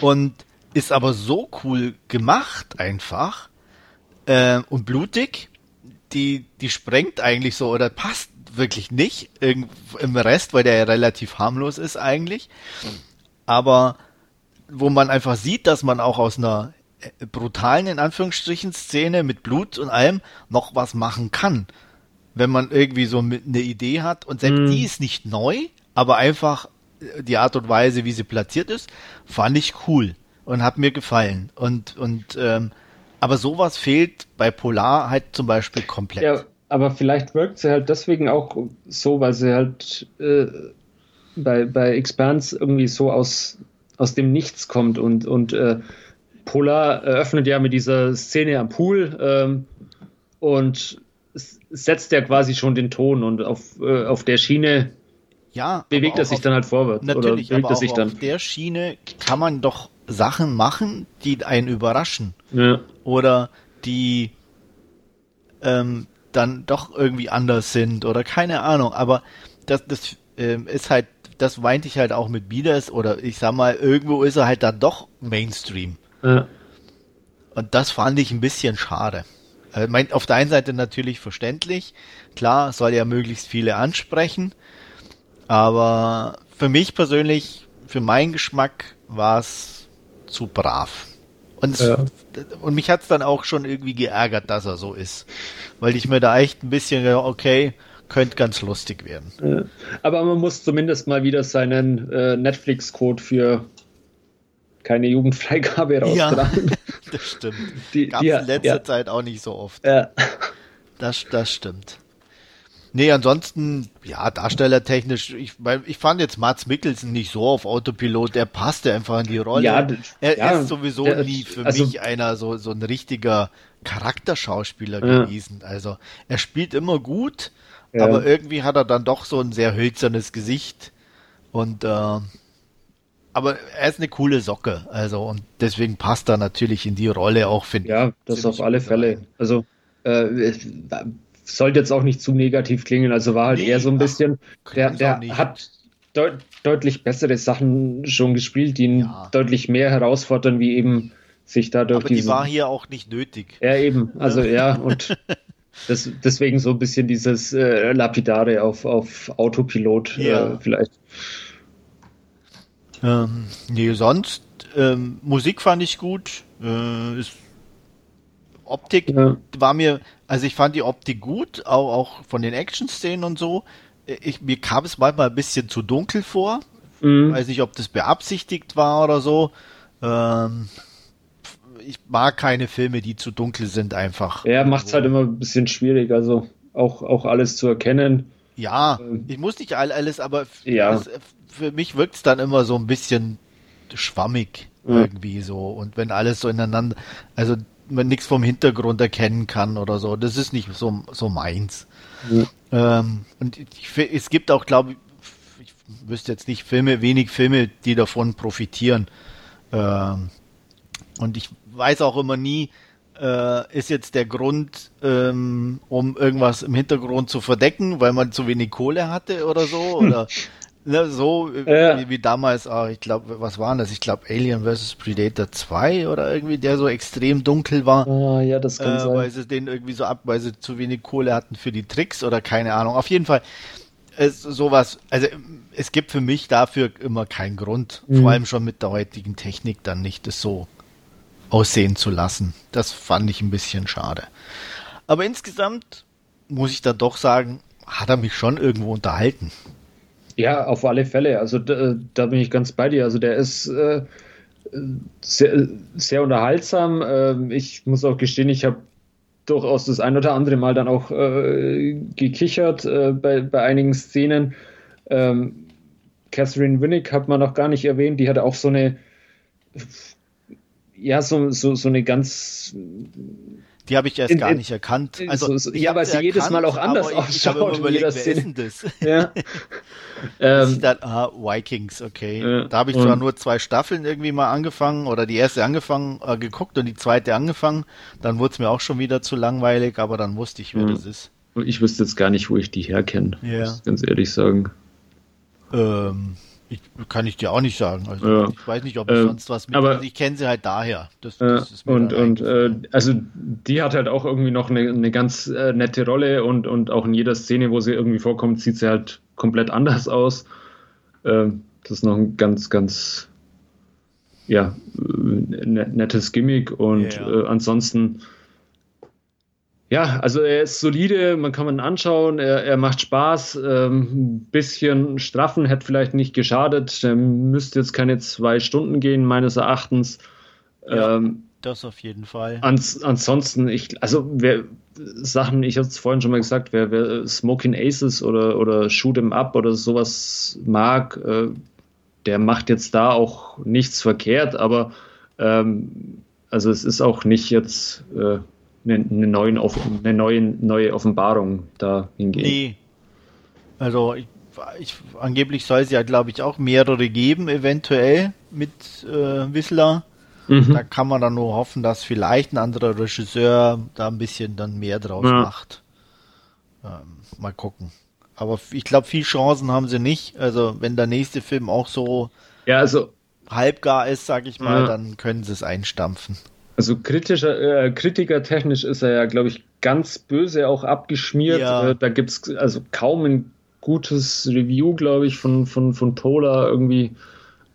Und ist aber so cool gemacht einfach äh, und blutig, die, die sprengt eigentlich so oder passt wirklich nicht im Rest, weil der ja relativ harmlos ist eigentlich. Aber wo man einfach sieht, dass man auch aus einer äh, brutalen, in Anführungsstrichen, Szene mit Blut und allem noch was machen kann. Wenn man irgendwie so eine Idee hat und selbst mm. die ist nicht neu, aber einfach äh, die Art und Weise, wie sie platziert ist, fand ich cool und hat mir gefallen. Und, und ähm, aber sowas fehlt bei Polar halt zum Beispiel komplett. Ja, aber vielleicht wirkt sie halt deswegen auch so, weil sie halt äh, bei, bei Expanse irgendwie so aus, aus dem Nichts kommt und, und äh, Polar eröffnet ja mit dieser Szene am Pool ähm, und setzt ja quasi schon den Ton und auf, äh, auf der Schiene ja, bewegt er sich dann halt vorwärts. Natürlich, oder bewegt aber sich dann. auf der Schiene kann man doch Sachen machen, die einen überraschen. Ja. Oder die ähm, dann doch irgendwie anders sind oder keine Ahnung. Aber das, das ähm, ist halt, das weinte ich halt auch mit Bieders oder ich sag mal, irgendwo ist er halt dann doch Mainstream. Ja. Und das fand ich ein bisschen schade. Also, mein, auf der einen Seite natürlich verständlich. Klar, soll ja möglichst viele ansprechen. Aber für mich persönlich, für meinen Geschmack, war es zu brav. Und, ja. und mich hat es dann auch schon irgendwie geärgert, dass er so ist. Weil ich mir da echt ein bisschen, okay, könnte ganz lustig werden. Ja. Aber man muss zumindest mal wieder seinen äh, Netflix-Code für keine Jugendfreigabe raustragen. Ja, das stimmt. Die, Gab es in letzter ja. Zeit auch nicht so oft. Ja. Das, das stimmt. Nee, ansonsten, ja, darstellertechnisch, ich, ich fand jetzt Mats Mikkelsen nicht so auf Autopilot, der passte einfach in die Rolle. Ja, er ja, ist sowieso der, nie für also, mich einer so, so ein richtiger Charakterschauspieler ja. gewesen. Also, er spielt immer gut, ja. aber irgendwie hat er dann doch so ein sehr hölzernes Gesicht und, äh, aber er ist eine coole Socke, also, und deswegen passt er natürlich in die Rolle auch, finde ich. Ja, das auf alle Fälle. Also, äh, sollte jetzt auch nicht zu negativ klingen, also war halt nee, eher so ein bisschen, ach, der, der hat deut deutlich bessere Sachen schon gespielt, die ihn ja. deutlich mehr herausfordern, wie eben sich dadurch Aber die war hier auch nicht nötig. Ja, eben, also ja, und das, deswegen so ein bisschen dieses äh, Lapidare auf, auf Autopilot äh, ja. äh, vielleicht. Ähm, nee, sonst ähm, Musik fand ich gut. Äh, ist Optik ja. war mir, also ich fand die Optik gut, auch, auch von den Action-Szenen und so. Ich, mir kam es manchmal ein bisschen zu dunkel vor. Mhm. Weiß nicht, ob das beabsichtigt war oder so. Ähm, ich mag keine Filme, die zu dunkel sind, einfach. Ja, macht es halt immer ein bisschen schwierig, also auch, auch alles zu erkennen. Ja, ähm, ich muss nicht alles, aber ja. es, für mich wirkt es dann immer so ein bisschen schwammig irgendwie so. Und wenn alles so ineinander, also man nichts vom Hintergrund erkennen kann oder so. Das ist nicht so, so meins. Ja. Ähm, und ich, es gibt auch, glaube ich, ich wüsste jetzt nicht Filme, wenig Filme, die davon profitieren. Ähm, und ich weiß auch immer nie, äh, ist jetzt der Grund, ähm, um irgendwas im Hintergrund zu verdecken, weil man zu wenig Kohle hatte oder so? Oder Ne, so ja. wie, wie, damals, auch, ich glaube, was waren das? Ich glaube Alien vs. Predator 2 oder irgendwie, der so extrem dunkel war. Ah, ja, das kann äh, sein. Weil sie den irgendwie so ab, weil sie zu wenig Kohle hatten für die Tricks oder keine Ahnung. Auf jeden Fall ist sowas, also es gibt für mich dafür immer keinen Grund, mhm. vor allem schon mit der heutigen Technik dann nicht das so aussehen zu lassen. Das fand ich ein bisschen schade. Aber insgesamt muss ich dann doch sagen, hat er mich schon irgendwo unterhalten. Ja, auf alle Fälle. Also da, da bin ich ganz bei dir. Also der ist äh, sehr, sehr unterhaltsam. Äh, ich muss auch gestehen, ich habe durchaus das ein oder andere Mal dann auch äh, gekichert äh, bei, bei einigen Szenen. Ähm, Catherine Winnick hat man noch gar nicht erwähnt. Die hatte auch so eine ja, so, so, so eine ganz die habe ich erst in, gar nicht erkannt. Also, so, ja, weil sie erkannt, jedes Mal auch anders ich, ausschaut. Ich habe überlegt, wer ist denn das? Ja. ähm, dann, ah, Vikings, okay. Ja, da habe ich zwar nur zwei Staffeln irgendwie mal angefangen oder die erste angefangen, äh, geguckt und die zweite angefangen. Dann wurde es mir auch schon wieder zu langweilig, aber dann wusste ich, wer das ist. Ich wüsste jetzt gar nicht, wo ich die herkenne. Ja. Muss ganz ehrlich sagen. Ähm, ich, kann ich dir auch nicht sagen. Also ja. ich weiß nicht, ob es äh, sonst was mit. Aber, also ich kenne sie halt daher. Das, das ist und und äh, also die hat halt auch irgendwie noch eine, eine ganz äh, nette Rolle und, und auch in jeder Szene, wo sie irgendwie vorkommt, sieht sie halt komplett anders aus. Ähm, das ist noch ein ganz, ganz ja, äh, nettes Gimmick und yeah. Äh, ansonsten ja, also er ist solide, man kann ihn anschauen, er, er macht Spaß, ähm, ein bisschen straffen hätte vielleicht nicht geschadet, der müsste jetzt keine zwei Stunden gehen, meines Erachtens. Ja, ähm, das auf jeden Fall. Ans, ansonsten, ich, also wer Sachen, ich hatte es vorhin schon mal gesagt, wer, wer Smoking Aces oder, oder Shoot 'em Up oder sowas mag, äh, der macht jetzt da auch nichts verkehrt, aber ähm, also es ist auch nicht jetzt äh, eine, eine, neuen, eine neue, neue Offenbarung da hingehen. Nee. Also ich, ich, angeblich soll es ja, glaube ich, auch mehrere geben, eventuell mit äh, Whistler. Mhm. Da kann man dann nur hoffen, dass vielleicht ein anderer Regisseur da ein bisschen dann mehr draus ja. macht. Ähm, mal gucken. Aber ich glaube, viel Chancen haben sie nicht. Also wenn der nächste Film auch so ja, also, halbgar ist, sag ich mal, ja. dann können sie es einstampfen. Also kritischer, äh, kritikertechnisch ist er ja, glaube ich, ganz böse auch abgeschmiert. Ja. Äh, da gibt es also kaum ein gutes Review, glaube ich, von, von, von Polar irgendwie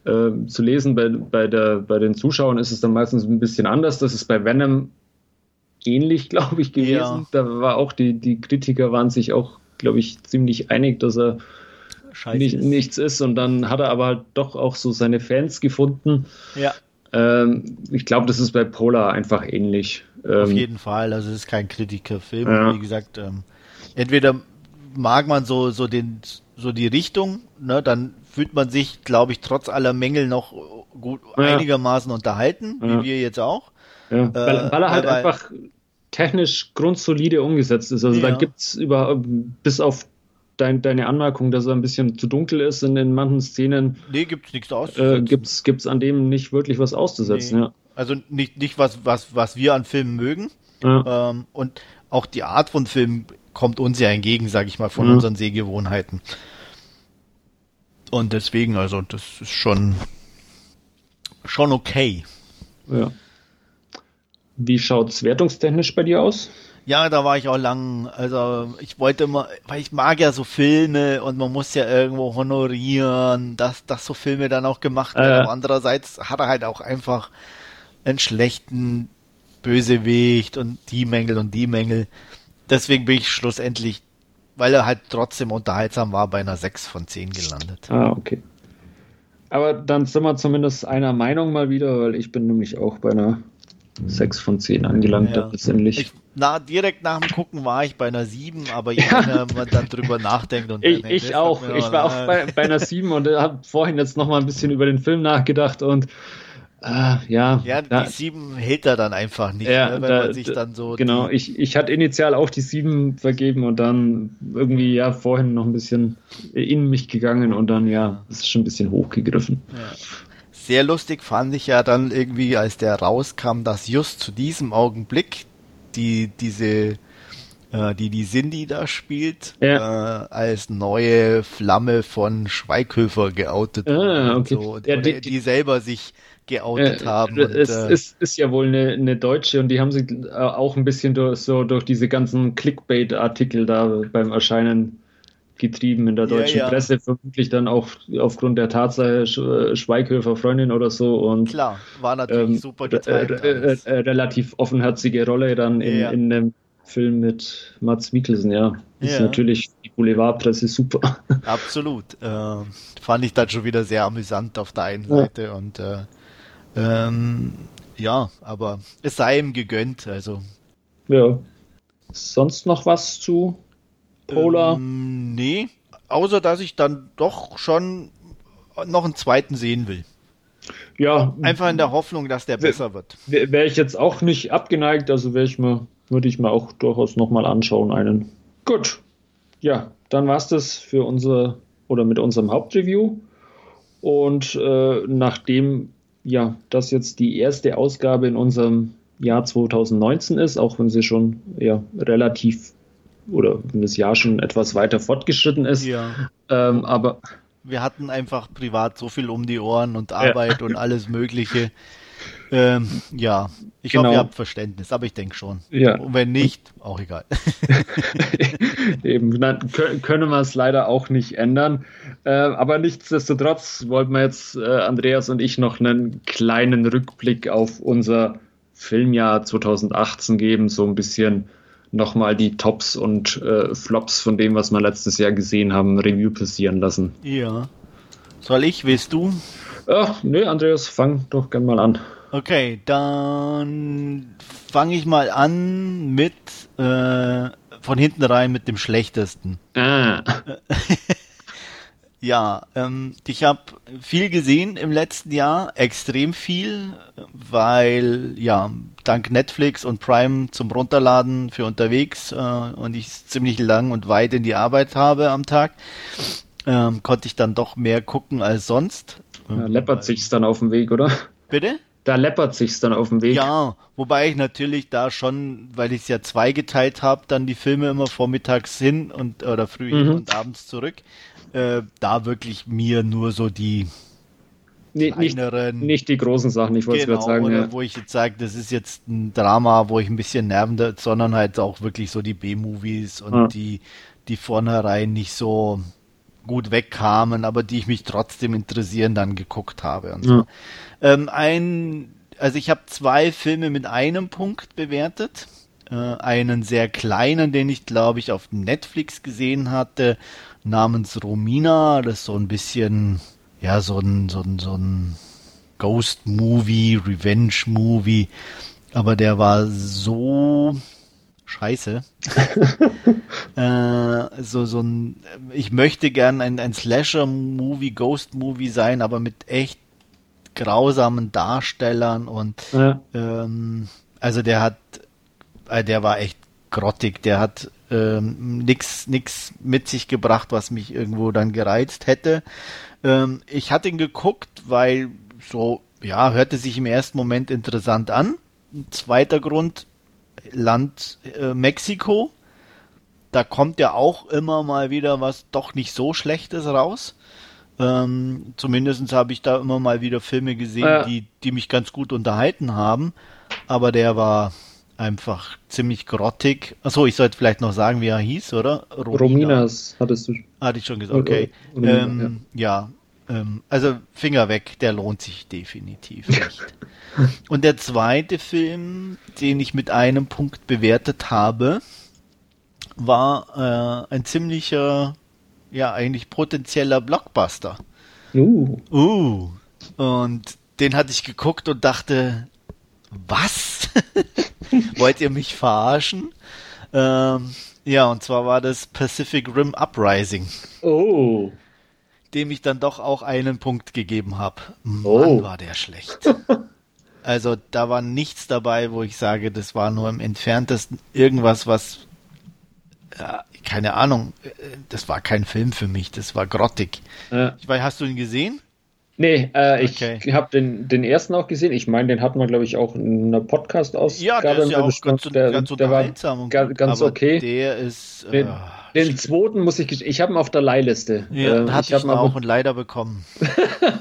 äh, zu lesen. Bei, bei, der, bei den Zuschauern ist es dann meistens ein bisschen anders. Das ist bei Venom ähnlich, glaube ich, gewesen. Ja. Da war auch die, die Kritiker waren sich auch, glaube ich, ziemlich einig, dass er nicht, ist. nichts ist. Und dann hat er aber halt doch auch so seine Fans gefunden. Ja, Ähm, ich glaube, das ist bei Polar einfach ähnlich. auf Ähm, jeden Fall. Also es ist kein Kritikerfilm. Ja. Wie gesagt, ähm, entweder mag man so, so den, so die Richtung, ne, dann fühlt man sich, glaube ich, trotz aller Mängel noch gut Ja. einigermaßen unterhalten, Ja. wie wir jetzt auch. Ja, weil, Äh, weil er halt weil- einfach technisch grundsolide umgesetzt ist. Also Ja. da gibt's über, bis auf dein, deine Anmerkung, dass er ein bisschen zu dunkel ist in den manchen Szenen, Nee, gibt's nichts äh, auszusetzen. gibt's, gibt's an dem nicht wirklich was auszusetzen. Nee. Ja. Also nicht, nicht was, was, was wir an Filmen mögen. Ja. Ähm, und auch die Art von Film kommt uns ja entgegen, sage ich mal, von Mhm. unseren Sehgewohnheiten. Und deswegen, also das ist schon schon okay. Ja. Wie schaut's wertungstechnisch bei dir aus? Ja, da war ich auch lang. Also ich wollte immer, weil ich mag ja so Filme und man muss ja irgendwo honorieren, dass, dass so Filme dann auch gemacht werden. Äh. Aber andererseits hat er halt auch einfach einen schlechten Bösewicht und die Mängel und die Mängel. Deswegen bin ich schlussendlich, weil er halt trotzdem unterhaltsam war, bei einer 6 von 10 gelandet. Ah, okay. Aber dann sind wir zumindest einer Meinung mal wieder, weil ich bin nämlich auch bei einer 6 von 10 angelangt Ja. letztendlich. Ich, na, direkt nach dem Gucken war ich bei einer 7, aber je länger man dann drüber nachdenkt und Ich, dann, ich auch. Ich war auch bei, bei einer 7 und habe vorhin jetzt noch mal ein bisschen über den Film nachgedacht und äh, ja, Ja, da, die 7 hält er dann einfach nicht, Ja, ne, wenn da- man sich dann so. genau. Die, Ich, ich hatte initial auch die 7 vergeben und dann irgendwie ja vorhin noch ein bisschen in mich gegangen und dann ja, das ist schon ein bisschen hochgegriffen. ja. Sehr lustig fand ich ja dann irgendwie, als der rauskam, dass just zu diesem Augenblick die, diese, äh, die die Cindy da spielt, äh, als neue Flamme von Schweighöfer geoutet Ah, und okay. so, und, Ja, die- die, selber sich geoutet Äh, haben. Und, es äh, ist, ist ja wohl eine, eine Deutsche und die haben sich äh, auch ein bisschen durch, so durch diese ganzen Clickbait-Artikel da beim Erscheinen getrieben in der Ja, deutschen ja. Presse, vermutlich dann auch aufgrund der Tatsache äh, Schweighöfer Freundin oder so und klar, war natürlich ähm, super äh, geteilt. äh, alles. äh, relativ offenherzige Rolle dann in, Ja. in einem Film mit Mats Mikkelsen, ja. Ist Ja. natürlich die Boulevardpresse super. Absolut. Äh, fand ich dann schon wieder sehr amüsant auf der einen Ja. Seite und äh, ähm, ja, aber es sei ihm gegönnt. Also ja. Sonst noch was zu Polar? Ähm, nee, außer dass ich dann doch schon noch einen zweiten sehen will. ja, Einfach in der Hoffnung, dass der besser wird. Wäre ich jetzt auch nicht abgeneigt, also wäre ich mir, würde ich mir auch durchaus nochmal anschauen, einen. Gut. Ja, dann war's das für unser oder mit unserem Hauptreview. Und äh, nachdem ja das jetzt die erste Ausgabe in unserem Jahr 2019 ist, auch wenn sie schon ja relativ oder wenn das Jahr schon etwas weiter fortgeschritten ist, Ja. ähm, aber Wir hatten einfach privat so viel um die Ohren und Arbeit und alles Mögliche. Ähm, ja, ich Genau. hoffe, ihr habt Verständnis, aber ich denke schon. Ja. Und wenn nicht, auch egal. Eben, dann kö- können wir es leider auch nicht ändern. Äh, aber nichtsdestotrotz wollten wir jetzt, äh, Andreas und ich, noch einen kleinen Rückblick auf unser Filmjahr 2018 geben, so ein bisschen nochmal die Tops und äh, Flops von dem, was wir letztes Jahr gesehen haben, Review passieren lassen. Ja. Soll ich, willst du? Ach, nee, Andreas, fang doch gern mal an. Okay, dann fange ich mal an mit äh, von hinten rein mit dem schlechtesten. Ah, Ja, ähm, ich habe viel gesehen im letzten Jahr, extrem viel, weil ja dank Netflix und Prime zum Runterladen für unterwegs äh, und ich ziemlich lang und weit in die Arbeit habe am Tag, ähm, konnte ich dann doch mehr gucken als sonst. da läppert sich's dann auf dem Weg, oder? Bitte? Da läppert sich's dann auf dem Weg. Ja, wobei ich natürlich da schon, weil ich es ja zweigeteilt habe, dann die Filme immer vormittags hin und oder früh hin Mhm. und abends zurück, äh, da wirklich mir nur so die nee, kleineren. Nicht, nicht, die großen Sachen, ich wollte genau, sagen. Oder ja. wo ich jetzt sage, das ist jetzt ein Drama, wo ich ein bisschen nervende, sondern halt auch wirklich so die B-Movies und ja. die, die vornherein nicht so gut wegkamen, aber die ich mich trotzdem interessieren, dann geguckt habe und so. Ja. Ähm, ein, also ich habe zwei Filme mit einem Punkt bewertet. Äh, einen sehr kleinen, den ich glaube ich auf Netflix gesehen hatte, namens Romina. Das ist so ein bisschen, ja, so ein, so ein, so ein Ghost-Movie, Revenge-Movie. Aber der war so scheiße. äh, so, so ein, ich möchte gern ein, ein Slasher-Movie, Ghost-Movie sein, aber mit echt grausamen Darstellern und ja. ähm, also der hat, äh, der war echt grottig, der hat ähm, nix, nix mit sich gebracht, was mich irgendwo dann gereizt hätte. Ähm, ich hatte ihn geguckt, weil so, ja, hörte sich im ersten Moment interessant an. Ein zweiter Grund, Land äh, Mexiko. Da kommt ja auch immer mal wieder was doch nicht so Schlechtes raus. Ähm, Zumindest habe ich da immer mal wieder Filme gesehen, ja. die, die mich ganz gut unterhalten haben. Aber der war einfach ziemlich grottig. Achso, ich sollte vielleicht noch sagen, wie er hieß, oder? Romina. Rominas hattest du. Hatte ich schon gesagt, okay. Romina, ähm, ja, ja ähm, also Finger weg, der lohnt sich definitiv nicht. Und der zweite Film, den ich mit einem Punkt bewertet habe, war äh, ein ziemlicher, ja, eigentlich potenzieller Blockbuster. Uh. Uh. Und den hatte ich geguckt und dachte, was? Wollt ihr mich verarschen? Ähm, ja, und zwar war das Pacific Rim Uprising. Oh. Dem ich dann doch auch einen Punkt gegeben habe. Mann, oh. war der schlecht. Also da war nichts dabei, wo ich sage, das war nur im entferntesten irgendwas, was ja, keine Ahnung, äh, das war kein Film für mich, das war grottig. Ja. Ich weiß, hast du ihn gesehen? Nee, äh, ich okay. habe den, den ersten auch gesehen. Ich meine, den hatten wir, glaube ich, auch in einer Podcast-Ausgabe. Ja, der ist ja auch ganz, der, ganz der war ganz, ganz okay. Der ist... Den, äh, den zweiten muss ich... Ich habe ihn auf der Leihliste. Ja, äh, hatte ich, ich auch und leider bekommen.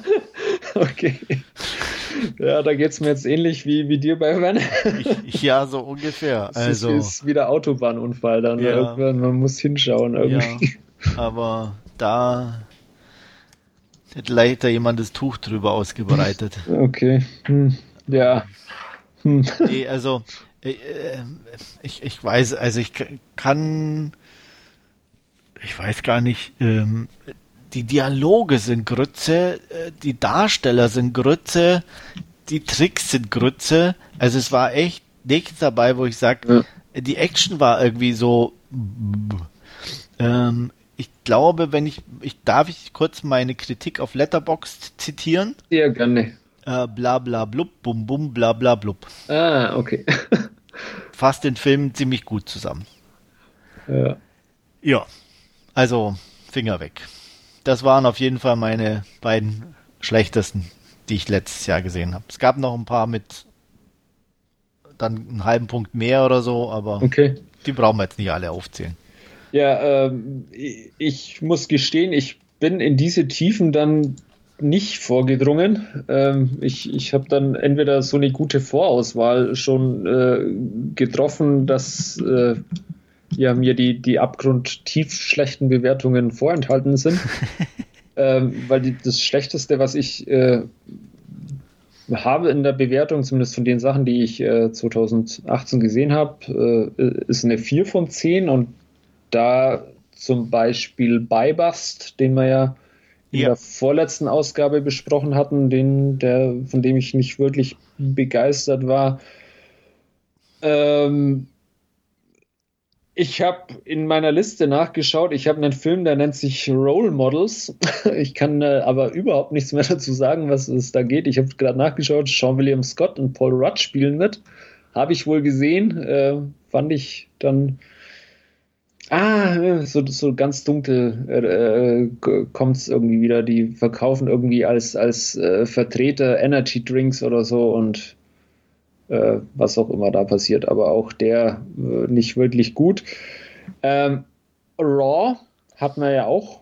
okay. Ja, da geht es mir jetzt ähnlich wie, wie dir bei Van. ja, so ungefähr. Also, es ist wieder Autobahnunfall dann. Ja. Irgendwann, man muss hinschauen irgendwie. Ja, aber da hat leider jemand das Tuch drüber ausgebreitet. Okay. Hm. Ja. Hm. Nee, also äh, äh, ich, ich weiß, also ich kann, ich weiß gar nicht, ähm, die Dialoge sind Grütze, äh, die Darsteller sind Grütze, die Tricks sind Grütze. Also es war echt nichts dabei, wo ich sage, ja. die Action war irgendwie so. Ähm, glaube, wenn ich, ich darf ich kurz meine Kritik auf Letterbox zitieren. Ja, gerne. Äh, bla bla blub, bum bum, bla bla blub. Ah, okay. Fasst den Film ziemlich gut zusammen. Ja. Ja. Also, Finger weg. Das waren auf jeden Fall meine beiden schlechtesten, die ich letztes Jahr gesehen habe. Es gab noch ein paar mit dann einen halben Punkt mehr oder so, aber okay. die brauchen wir jetzt nicht alle aufzählen. Ja, ähm, ich muss gestehen, ich bin in diese Tiefen dann nicht vorgedrungen. Ähm, ich ich habe dann entweder so eine gute Vorauswahl schon äh, getroffen, dass äh, ja, mir die, die abgrundtief schlechten Bewertungen vorenthalten sind. ähm, weil die, das Schlechteste, was ich äh, habe in der Bewertung, zumindest von den Sachen, die ich äh, 2018 gesehen habe, äh, ist eine 4 von 10 und da zum Beispiel Bybust, den wir ja in ja. der vorletzten Ausgabe besprochen hatten, den, der, von dem ich nicht wirklich begeistert war. Ähm, ich habe in meiner Liste nachgeschaut. Ich habe einen Film, der nennt sich Role Models. Ich kann äh, aber überhaupt nichts mehr dazu sagen, was es da geht. Ich habe gerade nachgeschaut. Sean William Scott und Paul Rudd spielen mit. Habe ich wohl gesehen. Äh, fand ich dann Ah, so, so ganz dunkel äh, äh kommt es irgendwie wieder. Die verkaufen irgendwie als, als äh, Vertreter Energy Drinks oder so und äh, was auch immer da passiert, aber auch der äh, nicht wirklich gut. Ähm, Raw hat man ja auch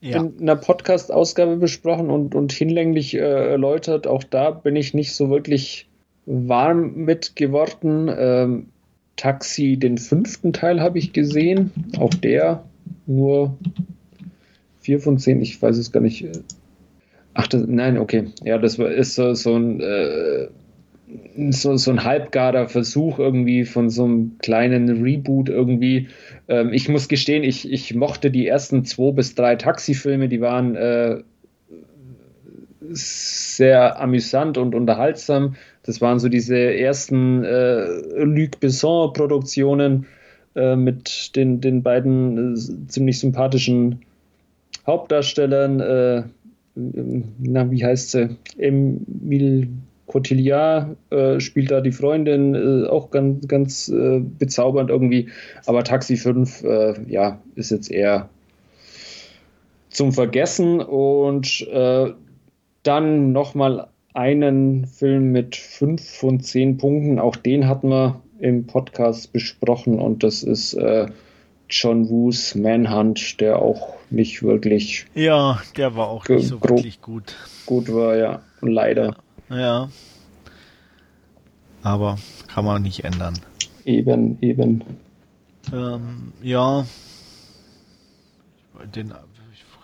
ja. in einer Podcast-Ausgabe besprochen und, und hinlänglich äh, erläutert. Auch da bin ich nicht so wirklich warm mit geworden. Ähm, Taxi, den fünften Teil habe ich gesehen. Auch der nur vier von zehn, ich weiß es gar nicht. Ach, das, nein, okay. Ja, das war, ist so, so ein äh, so, so ein halbgarer Versuch irgendwie von so einem kleinen Reboot irgendwie. Ähm, ich muss gestehen, ich, ich mochte die ersten zwei bis drei Taxifilme, die waren äh, sehr amüsant und unterhaltsam. Das waren so diese ersten äh, Luc Besson-Produktionen äh, mit den, den beiden äh, ziemlich sympathischen Hauptdarstellern. Äh, na, wie heißt sie? Emile Cotillard äh, spielt da die Freundin, äh, auch ganz, ganz äh, bezaubernd irgendwie. Aber Taxi 5, äh, ja, ist jetzt eher zum Vergessen. Und dann nochmal einen Film mit 5 von 10 Punkten. Auch den hatten wir im Podcast besprochen. Und das ist äh, John Woos Manhunt, der auch nicht wirklich. Ja, der war auch nicht so wirklich gut. Gut war, ja. Leider. Ja. Ja. Aber kann man nicht ändern. Eben, eben. Ähm, ja. Den,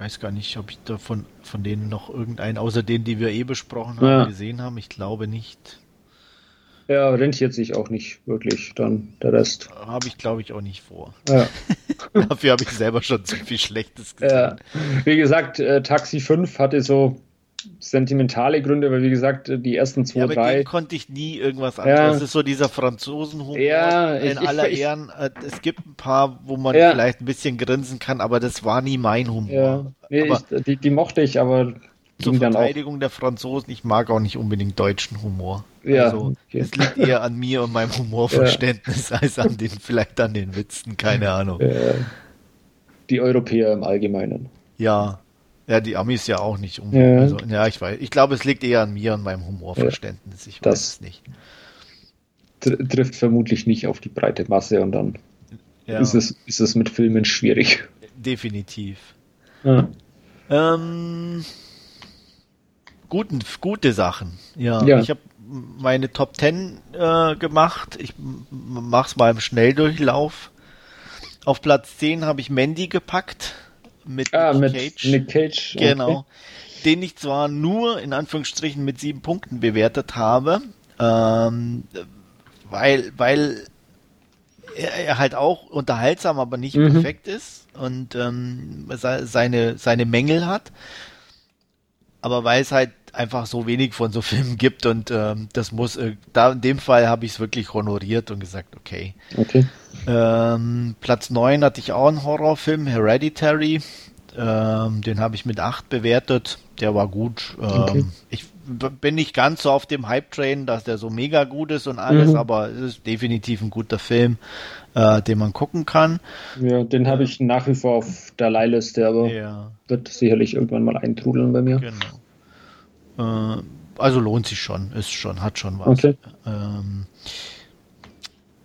weiß gar nicht, ob ich davon von denen noch irgendeinen, außer denen, die wir eh besprochen haben, ja. gesehen haben. Ich glaube nicht. Ja, rentiert sich auch nicht wirklich dann der Rest. Habe ich, glaube ich, auch nicht vor. Ja. Dafür habe ich selber schon zu viel Schlechtes gesehen. Ja. Wie gesagt, äh, Taxi 5 hatte so sentimentale Gründe, weil wie gesagt, die ersten zwei, ja, aber drei. konnte ich nie irgendwas anderes. Ja. Das ist so dieser Franzosenhumor ja, in ich, aller ich, Ehren. Äh, es gibt ein paar, wo man ja. vielleicht ein bisschen grinsen kann, aber das war nie mein Humor. Ja. Nee, ich, die, die, mochte ich, aber zur Verteidigung der Franzosen, ich mag auch nicht unbedingt deutschen Humor. Ja, also okay. es liegt eher an mir und meinem Humorverständnis als an den, vielleicht an den Witzen, keine Ahnung. Die Europäer im Allgemeinen. Ja, ja, die Amis ja auch nicht unbedingt. Ja. Also, ja, ich weiß. Ich glaube, es liegt eher an mir und meinem Humorverständnis. Ich weiß es nicht. Trifft vermutlich nicht auf die breite Masse und dann ja. ist, es, ist es mit Filmen schwierig. Definitiv. Ja. Ähm, guten, gute Sachen. Ja, ja. ich habe meine Top 10 äh, gemacht. Ich mach's mal im Schnelldurchlauf. Auf Platz 10 habe ich Mandy gepackt mit, ah, Nick, mit Cage. Nick Cage. Genau. Okay. Den ich zwar nur in Anführungsstrichen mit sieben Punkten bewertet habe, ähm, weil, weil er, halt auch unterhaltsam, aber nicht mhm. perfekt ist und ähm, seine, seine Mängel hat. Aber weil es halt einfach so wenig von so Filmen gibt und ähm, das muss, äh, da in dem Fall habe ich es wirklich honoriert und gesagt, okay. Okay. Ähm, Platz 9 hatte ich auch einen Horrorfilm, Hereditary. Ähm, den habe ich mit 8 bewertet. Der war gut. Ähm, okay. Ich bin nicht ganz so auf dem Hype-Train, dass der so mega gut ist und alles, mhm. aber es ist definitiv ein guter Film, äh, den man gucken kann. Ja, den habe ich nach wie vor auf der Leihliste, aber ja. wird sicherlich irgendwann mal eintrudeln bei mir. Genau. Äh, also lohnt sich schon, ist schon, hat schon was. Okay. Ähm,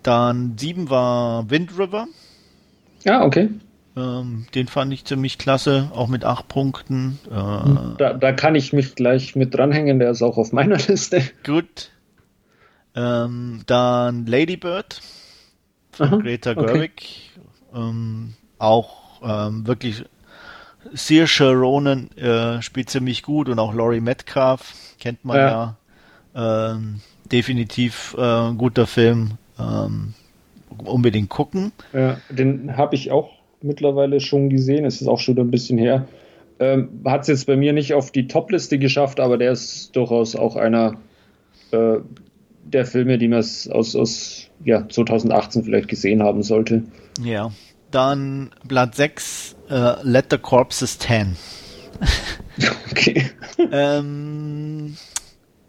dann sieben war Wind River. Ja, okay. Ähm, den fand ich ziemlich klasse, auch mit acht Punkten. Äh, da, da, kann ich mich gleich mit dranhängen, der ist auch auf meiner Liste. Gut. Ähm, dann Lady Bird von Aha, Greta Gerwig. Okay. Ähm, auch ähm, wirklich Saoirse Ronan äh, spielt ziemlich gut und auch Laurie Metcalf kennt man ja. ja. Ähm, definitiv äh, ein guter Film ähm, unbedingt gucken. Ja, den habe ich auch mittlerweile schon gesehen. Es ist auch schon ein bisschen her. Ähm, Hat es jetzt bei mir nicht auf die Top-Liste geschafft, aber der ist durchaus auch einer äh, der Filme, die man aus, aus ja, 2018 vielleicht gesehen haben sollte. Ja. Dann Blatt 6, äh, Let the Corpses 10. okay. ähm,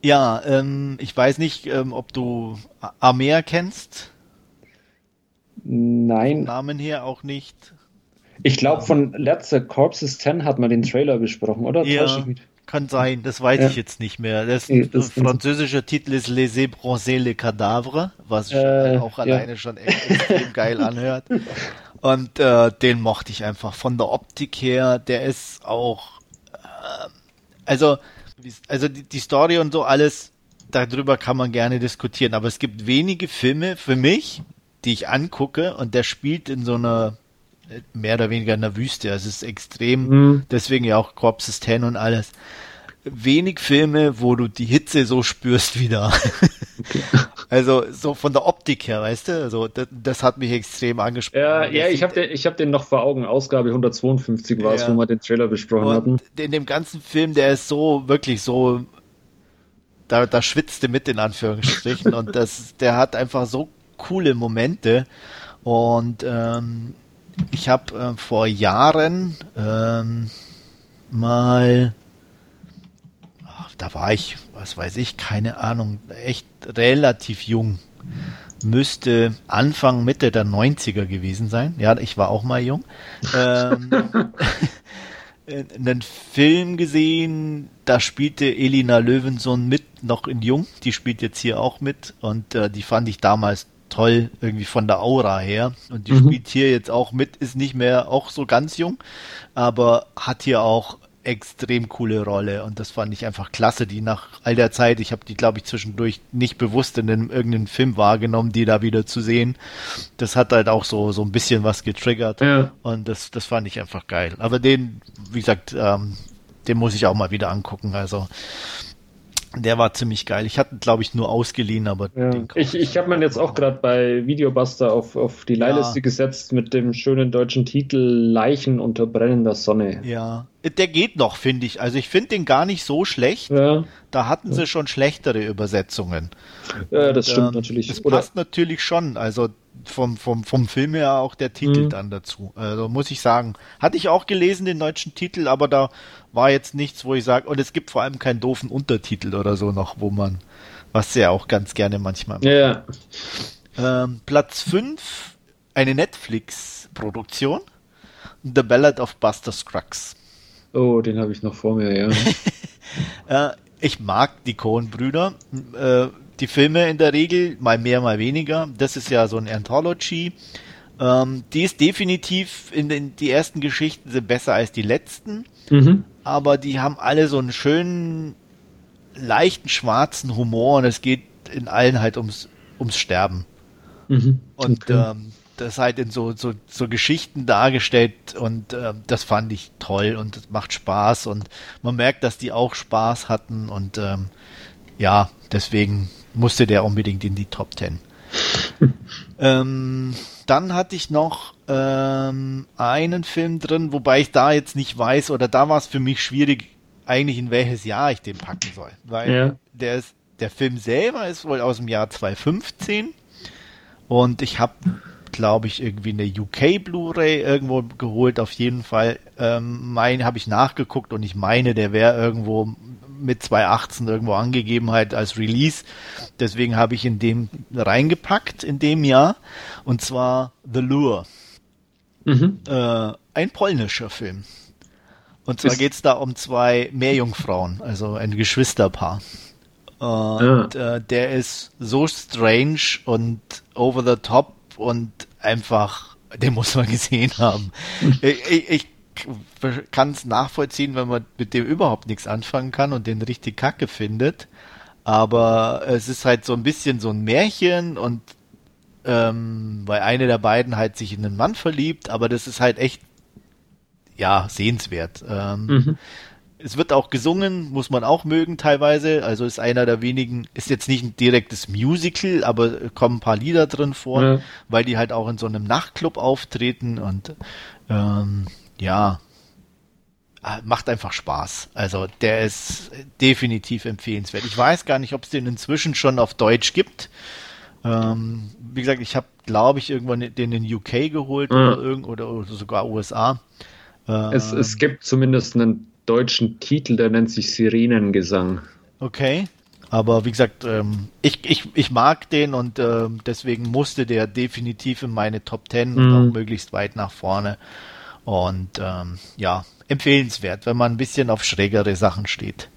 ja, ähm, ich weiß nicht, ähm, ob du Amer kennst. Nein. Vom Namen her auch nicht. Ich glaube, von Let's the Corpses 10 hat man den Trailer besprochen, oder? Ja, kann sein, das weiß ja. ich jetzt nicht mehr. Das, nee, das französische Titel ist Les Ébranchés les Cadavres, was äh, auch alleine ja. schon extrem geil anhört. Und äh, den mochte ich einfach von der Optik her. Der ist auch, äh, also, also die, die Story und so alles, darüber kann man gerne diskutieren. Aber es gibt wenige Filme für mich, die ich angucke und der spielt in so einer mehr oder weniger in der Wüste. Es ist extrem, mhm. deswegen ja auch Corpses 10 und alles. Wenig Filme, wo du die Hitze so spürst wieder. Okay. Also so von der Optik her, weißt du? Also das, das hat mich extrem angesprochen. Ja, ja ich habe den, ich hab den noch vor Augen. Ausgabe 152 war es, ja. wo wir den Trailer besprochen und hatten. In dem ganzen Film, der ist so wirklich so, da, da schwitzte mit in Anführungsstrichen und das, der hat einfach so coole Momente und ähm, ich habe äh, vor Jahren ähm, mal, da war ich, was weiß ich, keine Ahnung, echt relativ jung. Müsste Anfang, Mitte der 90er gewesen sein. Ja, ich war auch mal jung. Ähm, einen Film gesehen, da spielte Elina Löwensohn mit, noch in Jung. Die spielt jetzt hier auch mit und äh, die fand ich damals toll, irgendwie von der Aura her. Und die mhm. spielt hier jetzt auch mit, ist nicht mehr auch so ganz jung, aber hat hier auch extrem coole Rolle und das fand ich einfach klasse, die nach all der Zeit, ich habe die glaube ich zwischendurch nicht bewusst in einem, irgendeinem Film wahrgenommen, die da wieder zu sehen. Das hat halt auch so so ein bisschen was getriggert ja. und das das fand ich einfach geil. Aber den, wie gesagt, ähm, den muss ich auch mal wieder angucken. Also der war ziemlich geil. Ich hatte, glaube ich, nur ausgeliehen, aber ja. ich, ich habe mir jetzt auch gerade bei Videobuster auf, auf die Leihliste ja. gesetzt mit dem schönen deutschen Titel Leichen unter brennender Sonne. Ja, der geht noch, finde ich. Also ich finde den gar nicht so schlecht. Ja. Da hatten sie schon schlechtere Übersetzungen. Ja, das Und, stimmt ähm, natürlich. Das Oder? passt natürlich schon. Also vom, vom, vom Film her auch der Titel mhm. dann dazu. Also muss ich sagen. Hatte ich auch gelesen, den deutschen Titel, aber da war jetzt nichts, wo ich sage, und es gibt vor allem keinen doofen Untertitel oder so noch, wo man, was ja auch ganz gerne manchmal macht. Ja. Ähm, Platz 5, eine Netflix-Produktion. The Ballad of Buster Scruggs. Oh, den habe ich noch vor mir, ja. äh, ich mag die Coen-Brüder. Äh, die Filme in der Regel, mal mehr, mal weniger. Das ist ja so ein Anthology. Ähm, die ist definitiv in den die ersten Geschichten sind besser als die letzten, mhm. aber die haben alle so einen schönen, leichten schwarzen Humor und es geht in allen halt ums, ums Sterben. Mhm. Und okay. ähm, das halt in so, so, so Geschichten dargestellt und äh, das fand ich toll und es macht Spaß und man merkt, dass die auch Spaß hatten und ähm, ja, deswegen musste der unbedingt in die Top Ten. ähm, dann hatte ich noch ähm, einen Film drin, wobei ich da jetzt nicht weiß, oder da war es für mich schwierig, eigentlich in welches Jahr ich den packen soll. Weil ja. der, ist, der Film selber ist wohl aus dem Jahr 2015 und ich habe, glaube ich, irgendwie eine UK Blu-ray irgendwo geholt. Auf jeden Fall, ähm, mein habe ich nachgeguckt und ich meine, der wäre irgendwo mit 2018 irgendwo angegeben halt als Release. Deswegen habe ich in dem reingepackt in dem Jahr. Und zwar The Lure. Mhm. Äh, ein polnischer Film. Und zwar geht es da um zwei Meerjungfrauen, also ein Geschwisterpaar. Und ja. äh, der ist so strange und over the top und einfach, den muss man gesehen haben. ich, ich kann es nachvollziehen, wenn man mit dem überhaupt nichts anfangen kann und den richtig kacke findet. Aber es ist halt so ein bisschen so ein Märchen und ähm, weil eine der beiden halt sich in einen Mann verliebt, aber das ist halt echt ja sehenswert. Ähm, mhm. Es wird auch gesungen, muss man auch mögen teilweise. Also ist einer der wenigen, ist jetzt nicht ein direktes Musical, aber kommen ein paar Lieder drin vor, ja. weil die halt auch in so einem Nachtclub auftreten und ähm, ja, äh, macht einfach Spaß. Also der ist definitiv empfehlenswert. Ich weiß gar nicht, ob es den inzwischen schon auf Deutsch gibt. Ähm, wie gesagt, ich habe, glaube ich, irgendwann den in UK geholt mhm. oder, irgend, oder, oder sogar USA. Ähm, es, es gibt zumindest einen deutschen Titel, der nennt sich Sirenengesang. Okay. Aber wie gesagt, ähm, ich, ich, ich mag den und äh, deswegen musste der definitiv in meine Top 10 mhm. und auch möglichst weit nach vorne. Und ähm, ja, empfehlenswert, wenn man ein bisschen auf schrägere Sachen steht.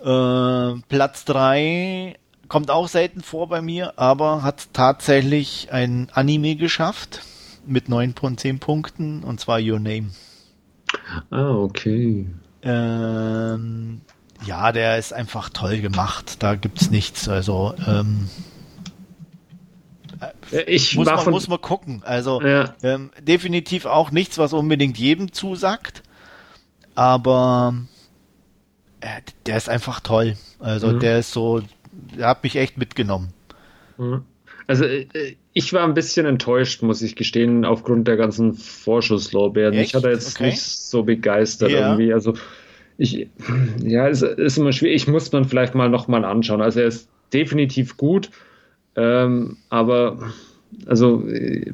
Äh, Platz 3 kommt auch selten vor bei mir, aber hat tatsächlich ein Anime geschafft mit 9 von 10 Punkten und zwar Your Name. Ah, okay. Ähm, ja, der ist einfach toll gemacht. Da gibt's nichts. Also ähm, ich muss, man, muss man gucken. Also Ja. ähm, definitiv auch nichts, was unbedingt jedem zusagt. Aber äh, der ist einfach toll. Also Mhm. der ist so, der hat mich echt mitgenommen. Also äh, ich war ein bisschen enttäuscht, muss ich gestehen, aufgrund der ganzen Vorschusslorbeeren. Ich hatte jetzt Okay. nicht so begeistert Ja. irgendwie. Also ich, ja, es ist immer schwierig. Ich muss man vielleicht mal noch mal anschauen. Also er ist definitiv gut, ähm, aber also äh,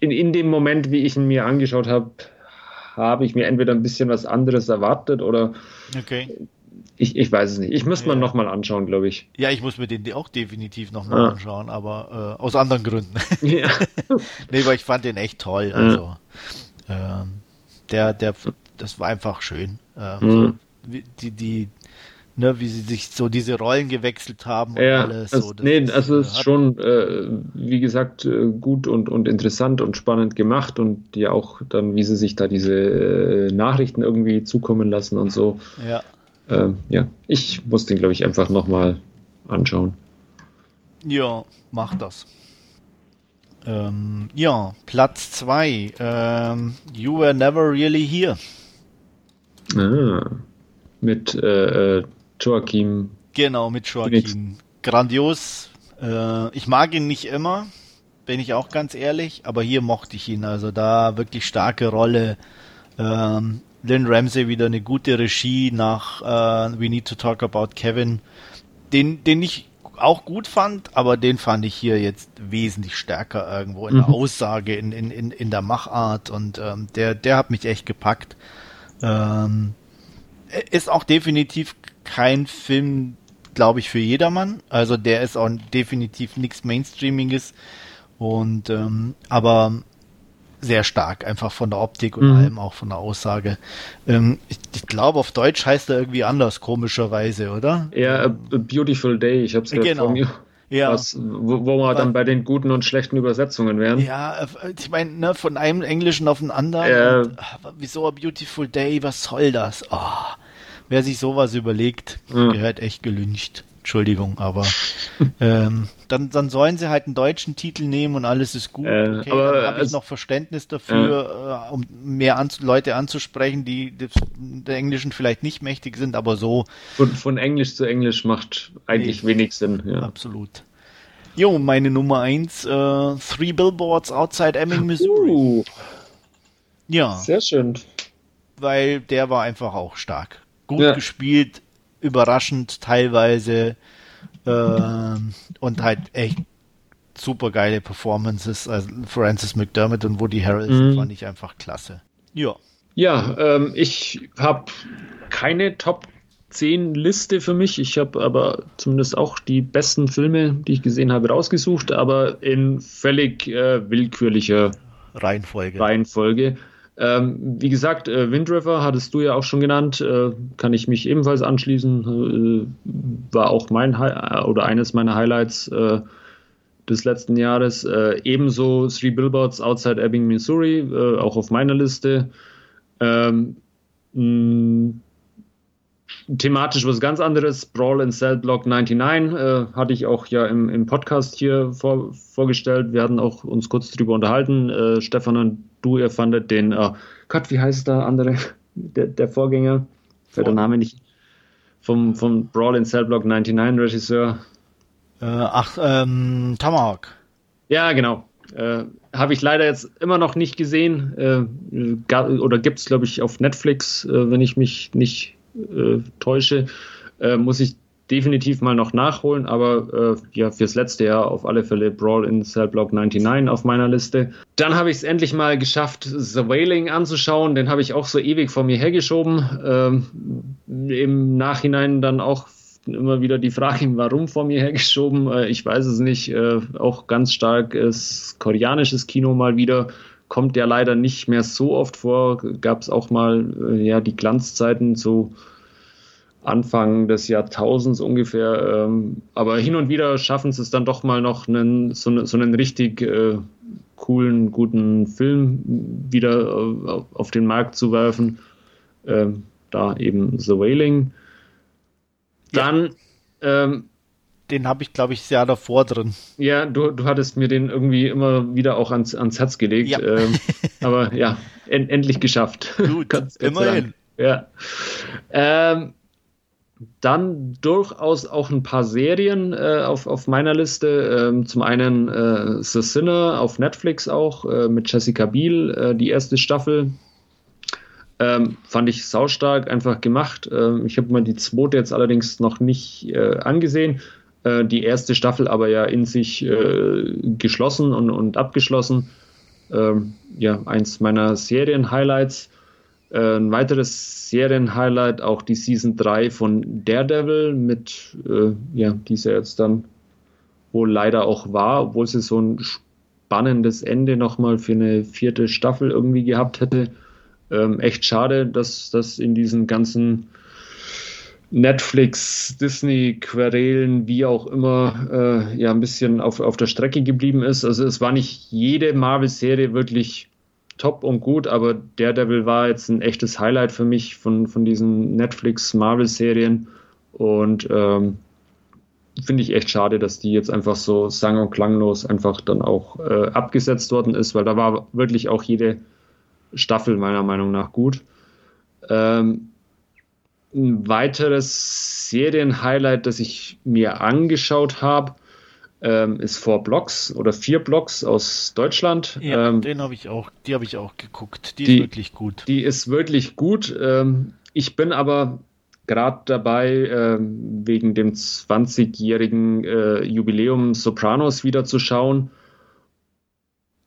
in, in dem Moment, wie ich ihn mir angeschaut habe, habe ich mir entweder ein bisschen was anderes erwartet oder Okay. Ich, ich weiß es nicht. Ich muss man Ja. noch mal anschauen, glaube ich. Ja, ich muss mir den auch definitiv nochmal Ja. anschauen, aber äh, aus anderen Gründen. Ja. nee, weil ich fand den echt toll. Also ähm, der, der, das war einfach schön. Ähm, Mhm. so, wie, die, die, ne, wie sie sich so diese Rollen gewechselt haben und Ja, alles. also, So, das nee, ist, also äh, es ist hat- schon, äh, wie gesagt, äh, gut und, und interessant und spannend gemacht und ja auch dann, wie sie sich da diese äh, Nachrichten irgendwie zukommen lassen und so. Ja. Ähm, ja, ich muss den, glaube ich, einfach nochmal anschauen. Ja, mach das. Ähm, ja, Platz 2. Ähm, you were never really here. Ah, mit äh, äh, Joachim. Genau, mit Joaquin. Grandios. Äh, ich mag ihn nicht immer, bin ich auch ganz ehrlich, aber hier mochte ich ihn. Also da wirklich starke Rolle. Ähm, Lynn Ramsey wieder eine gute Regie nach äh, We Need to Talk About Kevin. Den, den ich auch gut fand, aber den fand ich hier jetzt wesentlich stärker irgendwo in der Mhm. Aussage, in, in, in, in der Machart und ähm, der, der hat mich echt gepackt. Ähm, ist auch definitiv kein Film, glaube ich, für jedermann. Also der ist auch definitiv nichts Mainstreamiges und ähm, aber sehr stark, einfach von der Optik und Mhm. allem, auch von der Aussage. Ähm, ich ich glaube, auf Deutsch heißt er irgendwie anders, komischerweise, oder? Ja, A, A Beautiful Day, ich habe es gerade Genau. vor mir. Ja. Was, wo, wo wir dann bei den guten und schlechten Übersetzungen wären. Ja, äh, ich meine, ne, von einem Englischen auf den anderen. Ja. Und, ah, wieso a beautiful day? Was soll das? Oh, wer sich sowas überlegt, Ja. gehört echt gelüncht. Entschuldigung, aber ähm, dann, dann sollen sie halt einen deutschen Titel nehmen und alles ist gut. Äh, okay, aber dann habe ich noch Verständnis dafür, äh, um mehr an, Leute anzusprechen, die des, der Englischen vielleicht nicht mächtig sind, aber so Von, von Englisch zu Englisch macht eigentlich Nee. wenig Sinn. Ja. absolut. Jo, meine Nummer eins, äh, Three Billboards Outside Ebbing, Missouri. Uh, ja. sehr schön. weil der war einfach auch stark. Gut Ja. gespielt, überraschend teilweise ähm, und halt echt super geile Performances. Also Francis McDermott und Woody Harrelson Mhm. fand ich einfach klasse. Ja. Ja, ähm, ich habe keine Top 10 Liste für mich. Ich habe aber zumindest auch die besten Filme, die ich gesehen habe, rausgesucht, aber in völlig äh, willkürlicher Reihenfolge. Reihenfolge. Ähm, wie gesagt, äh, Wind River hattest du ja auch schon genannt, äh, kann ich mich ebenfalls anschließen. Äh, war auch mein Hi oder eines meiner Highlights äh, des letzten Jahres. Äh, ebenso Three Billboards Outside Ebbing, Missouri, äh, auch auf meiner Liste. Ähm, thematisch was ganz anderes. Brawl in Cell Block 99 äh, hatte ich auch ja im, im Podcast hier vor, vorgestellt. Wir hatten auch uns kurz drüber unterhalten. Äh, Stefan und du, ihr fandet den, äh, Gott, wie heißt der andere, der, der Vorgänger? Fällt der Name nicht. Vom, vom Brawl in Cell Block 99 Regisseur. Äh, ach, ähm, Tomahawk. Ja, genau. Äh, Habe ich leider jetzt immer noch nicht gesehen. Äh, oder gibt es, glaube ich, auf Netflix, äh, wenn ich mich nicht äh, täusche. Muss ich definitiv mal noch nachholen, aber äh, ja, fürs letzte Jahr auf alle Fälle Brawl in Cell Block 99 auf meiner Liste. Dann habe ich es endlich mal geschafft, The Wailing anzuschauen. Den habe ich auch so ewig vor mir hergeschoben. Ähm, Im Nachhinein dann auch immer wieder die Frage, warum vor mir hergeschoben. Äh, ich weiß es nicht. Äh, auch ganz stark ist koreanisches Kino mal wieder. Kommt ja leider nicht mehr so oft vor. Gab es auch mal äh, ja die Glanzzeiten zu Anfang des Jahrtausends ungefähr. Ähm, aber hin und wieder schaffen sie es dann doch mal noch, einen, so, so einen richtig äh, coolen, guten Film wieder äh, auf den Markt zu werfen. Ähm, da eben The Wailing. Dann. Ja. Ähm, den habe ich, glaube ich, sehr davor drin. Ja, du, du hattest mir den irgendwie immer wieder auch ans, ans Herz gelegt. Ja. Ähm, aber ja, en, endlich geschafft. Gut, immerhin. Ja. Ähm, dann durchaus auch ein paar Serien äh, auf, auf meiner Liste. Ähm, zum einen äh, The Sinner auf Netflix auch äh, mit Jessica Biel, äh, die erste Staffel. Ähm, fand ich saustark, einfach gemacht. Ähm, ich habe mir die zweite jetzt allerdings noch nicht äh, angesehen. Äh, die erste Staffel aber ja in sich geschlossen und, und abgeschlossen. Ähm, ja, eins meiner Serien-Highlights. Ein weiteres Serienhighlight, auch die Season 3 von Daredevil mit, äh, ja, die jetzt dann wohl leider auch war, obwohl sie so ein spannendes Ende nochmal für eine vierte Staffel irgendwie gehabt hätte. Ähm, echt schade, dass das in diesen ganzen Netflix, Disney-Querelen, wie auch immer, äh, ja, ein bisschen auf, auf der Strecke geblieben ist. Also es war nicht jede Marvel-Serie wirklich top und gut, aber Daredevil war jetzt ein echtes Highlight für mich von, von diesen Netflix-Marvel-Serien und ähm, finde ich echt schade, dass die jetzt einfach so sang- und klanglos einfach dann auch äh, abgesetzt worden ist, weil da war wirklich auch jede Staffel meiner Meinung nach gut. Ähm, ein weiteres Serien-Highlight, das ich mir angeschaut habe, ähm, ist Four Blocks oder vier Blocks aus Deutschland. Ja, ähm, den habe ich auch, die habe ich auch geguckt. Die, die, ist wirklich gut. Die ist wirklich gut. Ähm, ich bin aber gerade dabei, äh, wegen dem 20-jährigen äh, Jubiläum Sopranos wieder zu schauen.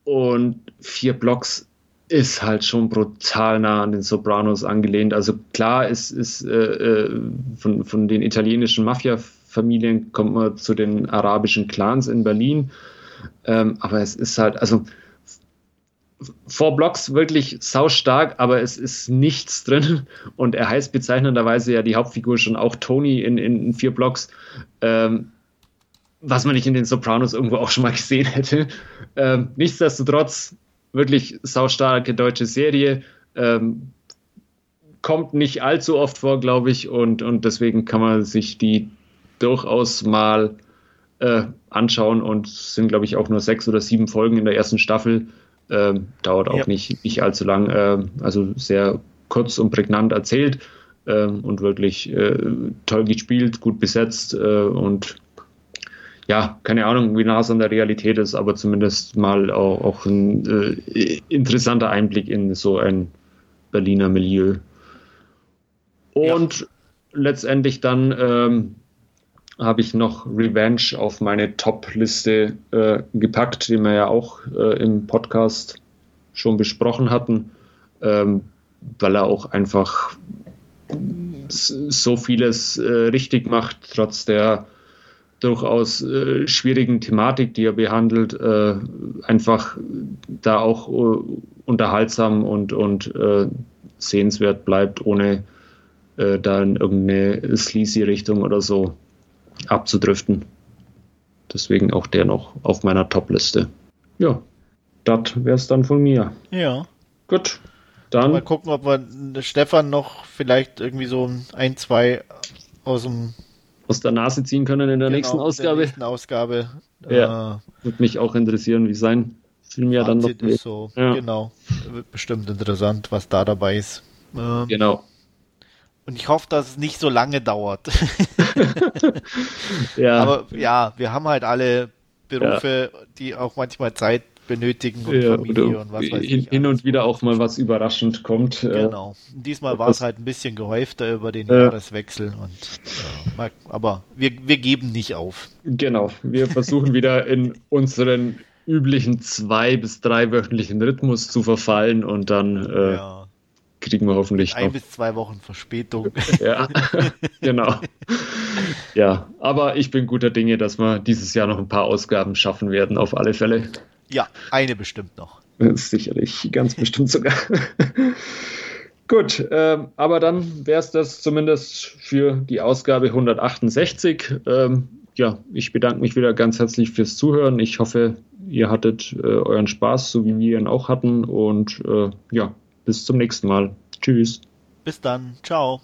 Und vier Blocks ist halt schon brutal nah an den Sopranos angelehnt. Also klar, es ist äh, äh von, von den italienischen Mafia- Familien kommt man zu den arabischen Clans in Berlin. Ähm, aber es ist halt, also vor Blocks wirklich sau stark, aber es ist nichts drin. Und er heißt bezeichnenderweise ja die Hauptfigur schon auch Tony in, in vier Blocks. Ähm, was man nicht in den Sopranos irgendwo auch schon mal gesehen hätte. Ähm, nichtsdestotrotz, wirklich saustarke deutsche Serie. Ähm, kommt nicht allzu oft vor, glaube ich, und, und deswegen kann man sich die durchaus mal äh, anschauen und sind, glaube ich, auch nur sechs oder sieben Folgen in der ersten Staffel. Äh, dauert auch ja. nicht, nicht allzu lang. Äh, also sehr kurz und prägnant erzählt ähm, und wirklich äh, toll gespielt, gut besetzt äh, und ja, keine Ahnung, wie nah es an der Realität ist, aber zumindest mal auch, auch ein äh, interessanter Einblick in so ein Berliner Milieu. Und ja. letztendlich dann ähm, habe ich noch Revenge auf meine Top-Liste äh, gepackt, die wir ja auch äh, im Podcast schon besprochen hatten, ähm, weil er auch einfach so vieles äh, richtig macht, trotz der durchaus äh, schwierigen Thematik, die er behandelt, äh, einfach da auch äh, unterhaltsam und, und sehenswert bleibt, ohne da in irgendeine sleazy Richtung oder so abzudriften. Deswegen auch der noch auf meiner Top-Liste. Ja, das wäre es dann von mir. Ja. Gut. Dann. Mal gucken, ob wir Stefan noch vielleicht irgendwie so ein, zwei aus dem aus der Nase ziehen können in der genau, nächsten Ausgabe. Der nächsten Ausgabe. Ja, äh, würde mich auch interessieren, wie sein Film ja dann noch ist so. Ja. Genau, wird bestimmt interessant, was da dabei ist. Ähm, genau. Und ich hoffe, dass es nicht so lange dauert. ja. Aber ja, wir haben halt alle Berufe, ja. die auch manchmal Zeit benötigen und ja, Familie und was weiß hin, ich. Hin und wieder auch mal was überraschend kommt. Genau. Diesmal war es halt ein bisschen gehäufter über den äh, Jahreswechsel und ja, aber wir, wir geben nicht auf. Genau. Wir versuchen wieder in unseren üblichen zwei bis drei wöchentlichen Rhythmus zu verfallen und dann äh, ja kriegen wir hoffentlich Ein noch. bis zwei Wochen Verspätung. ja, genau. Ja, aber ich bin guter Dinge, dass wir dieses Jahr noch ein paar Ausgaben schaffen werden, auf alle Fälle. Ja, eine bestimmt noch. Sicherlich, ganz bestimmt sogar. Gut, äh, aber dann wäre es das zumindest für die Ausgabe 168. Ähm, ja, ich bedanke mich wieder ganz herzlich fürs Zuhören. Ich hoffe, ihr hattet äh, euren Spaß, so wie wir ihn auch hatten. Und äh, ja, bis zum nächsten Mal. Tschüss. Bis dann. Ciao.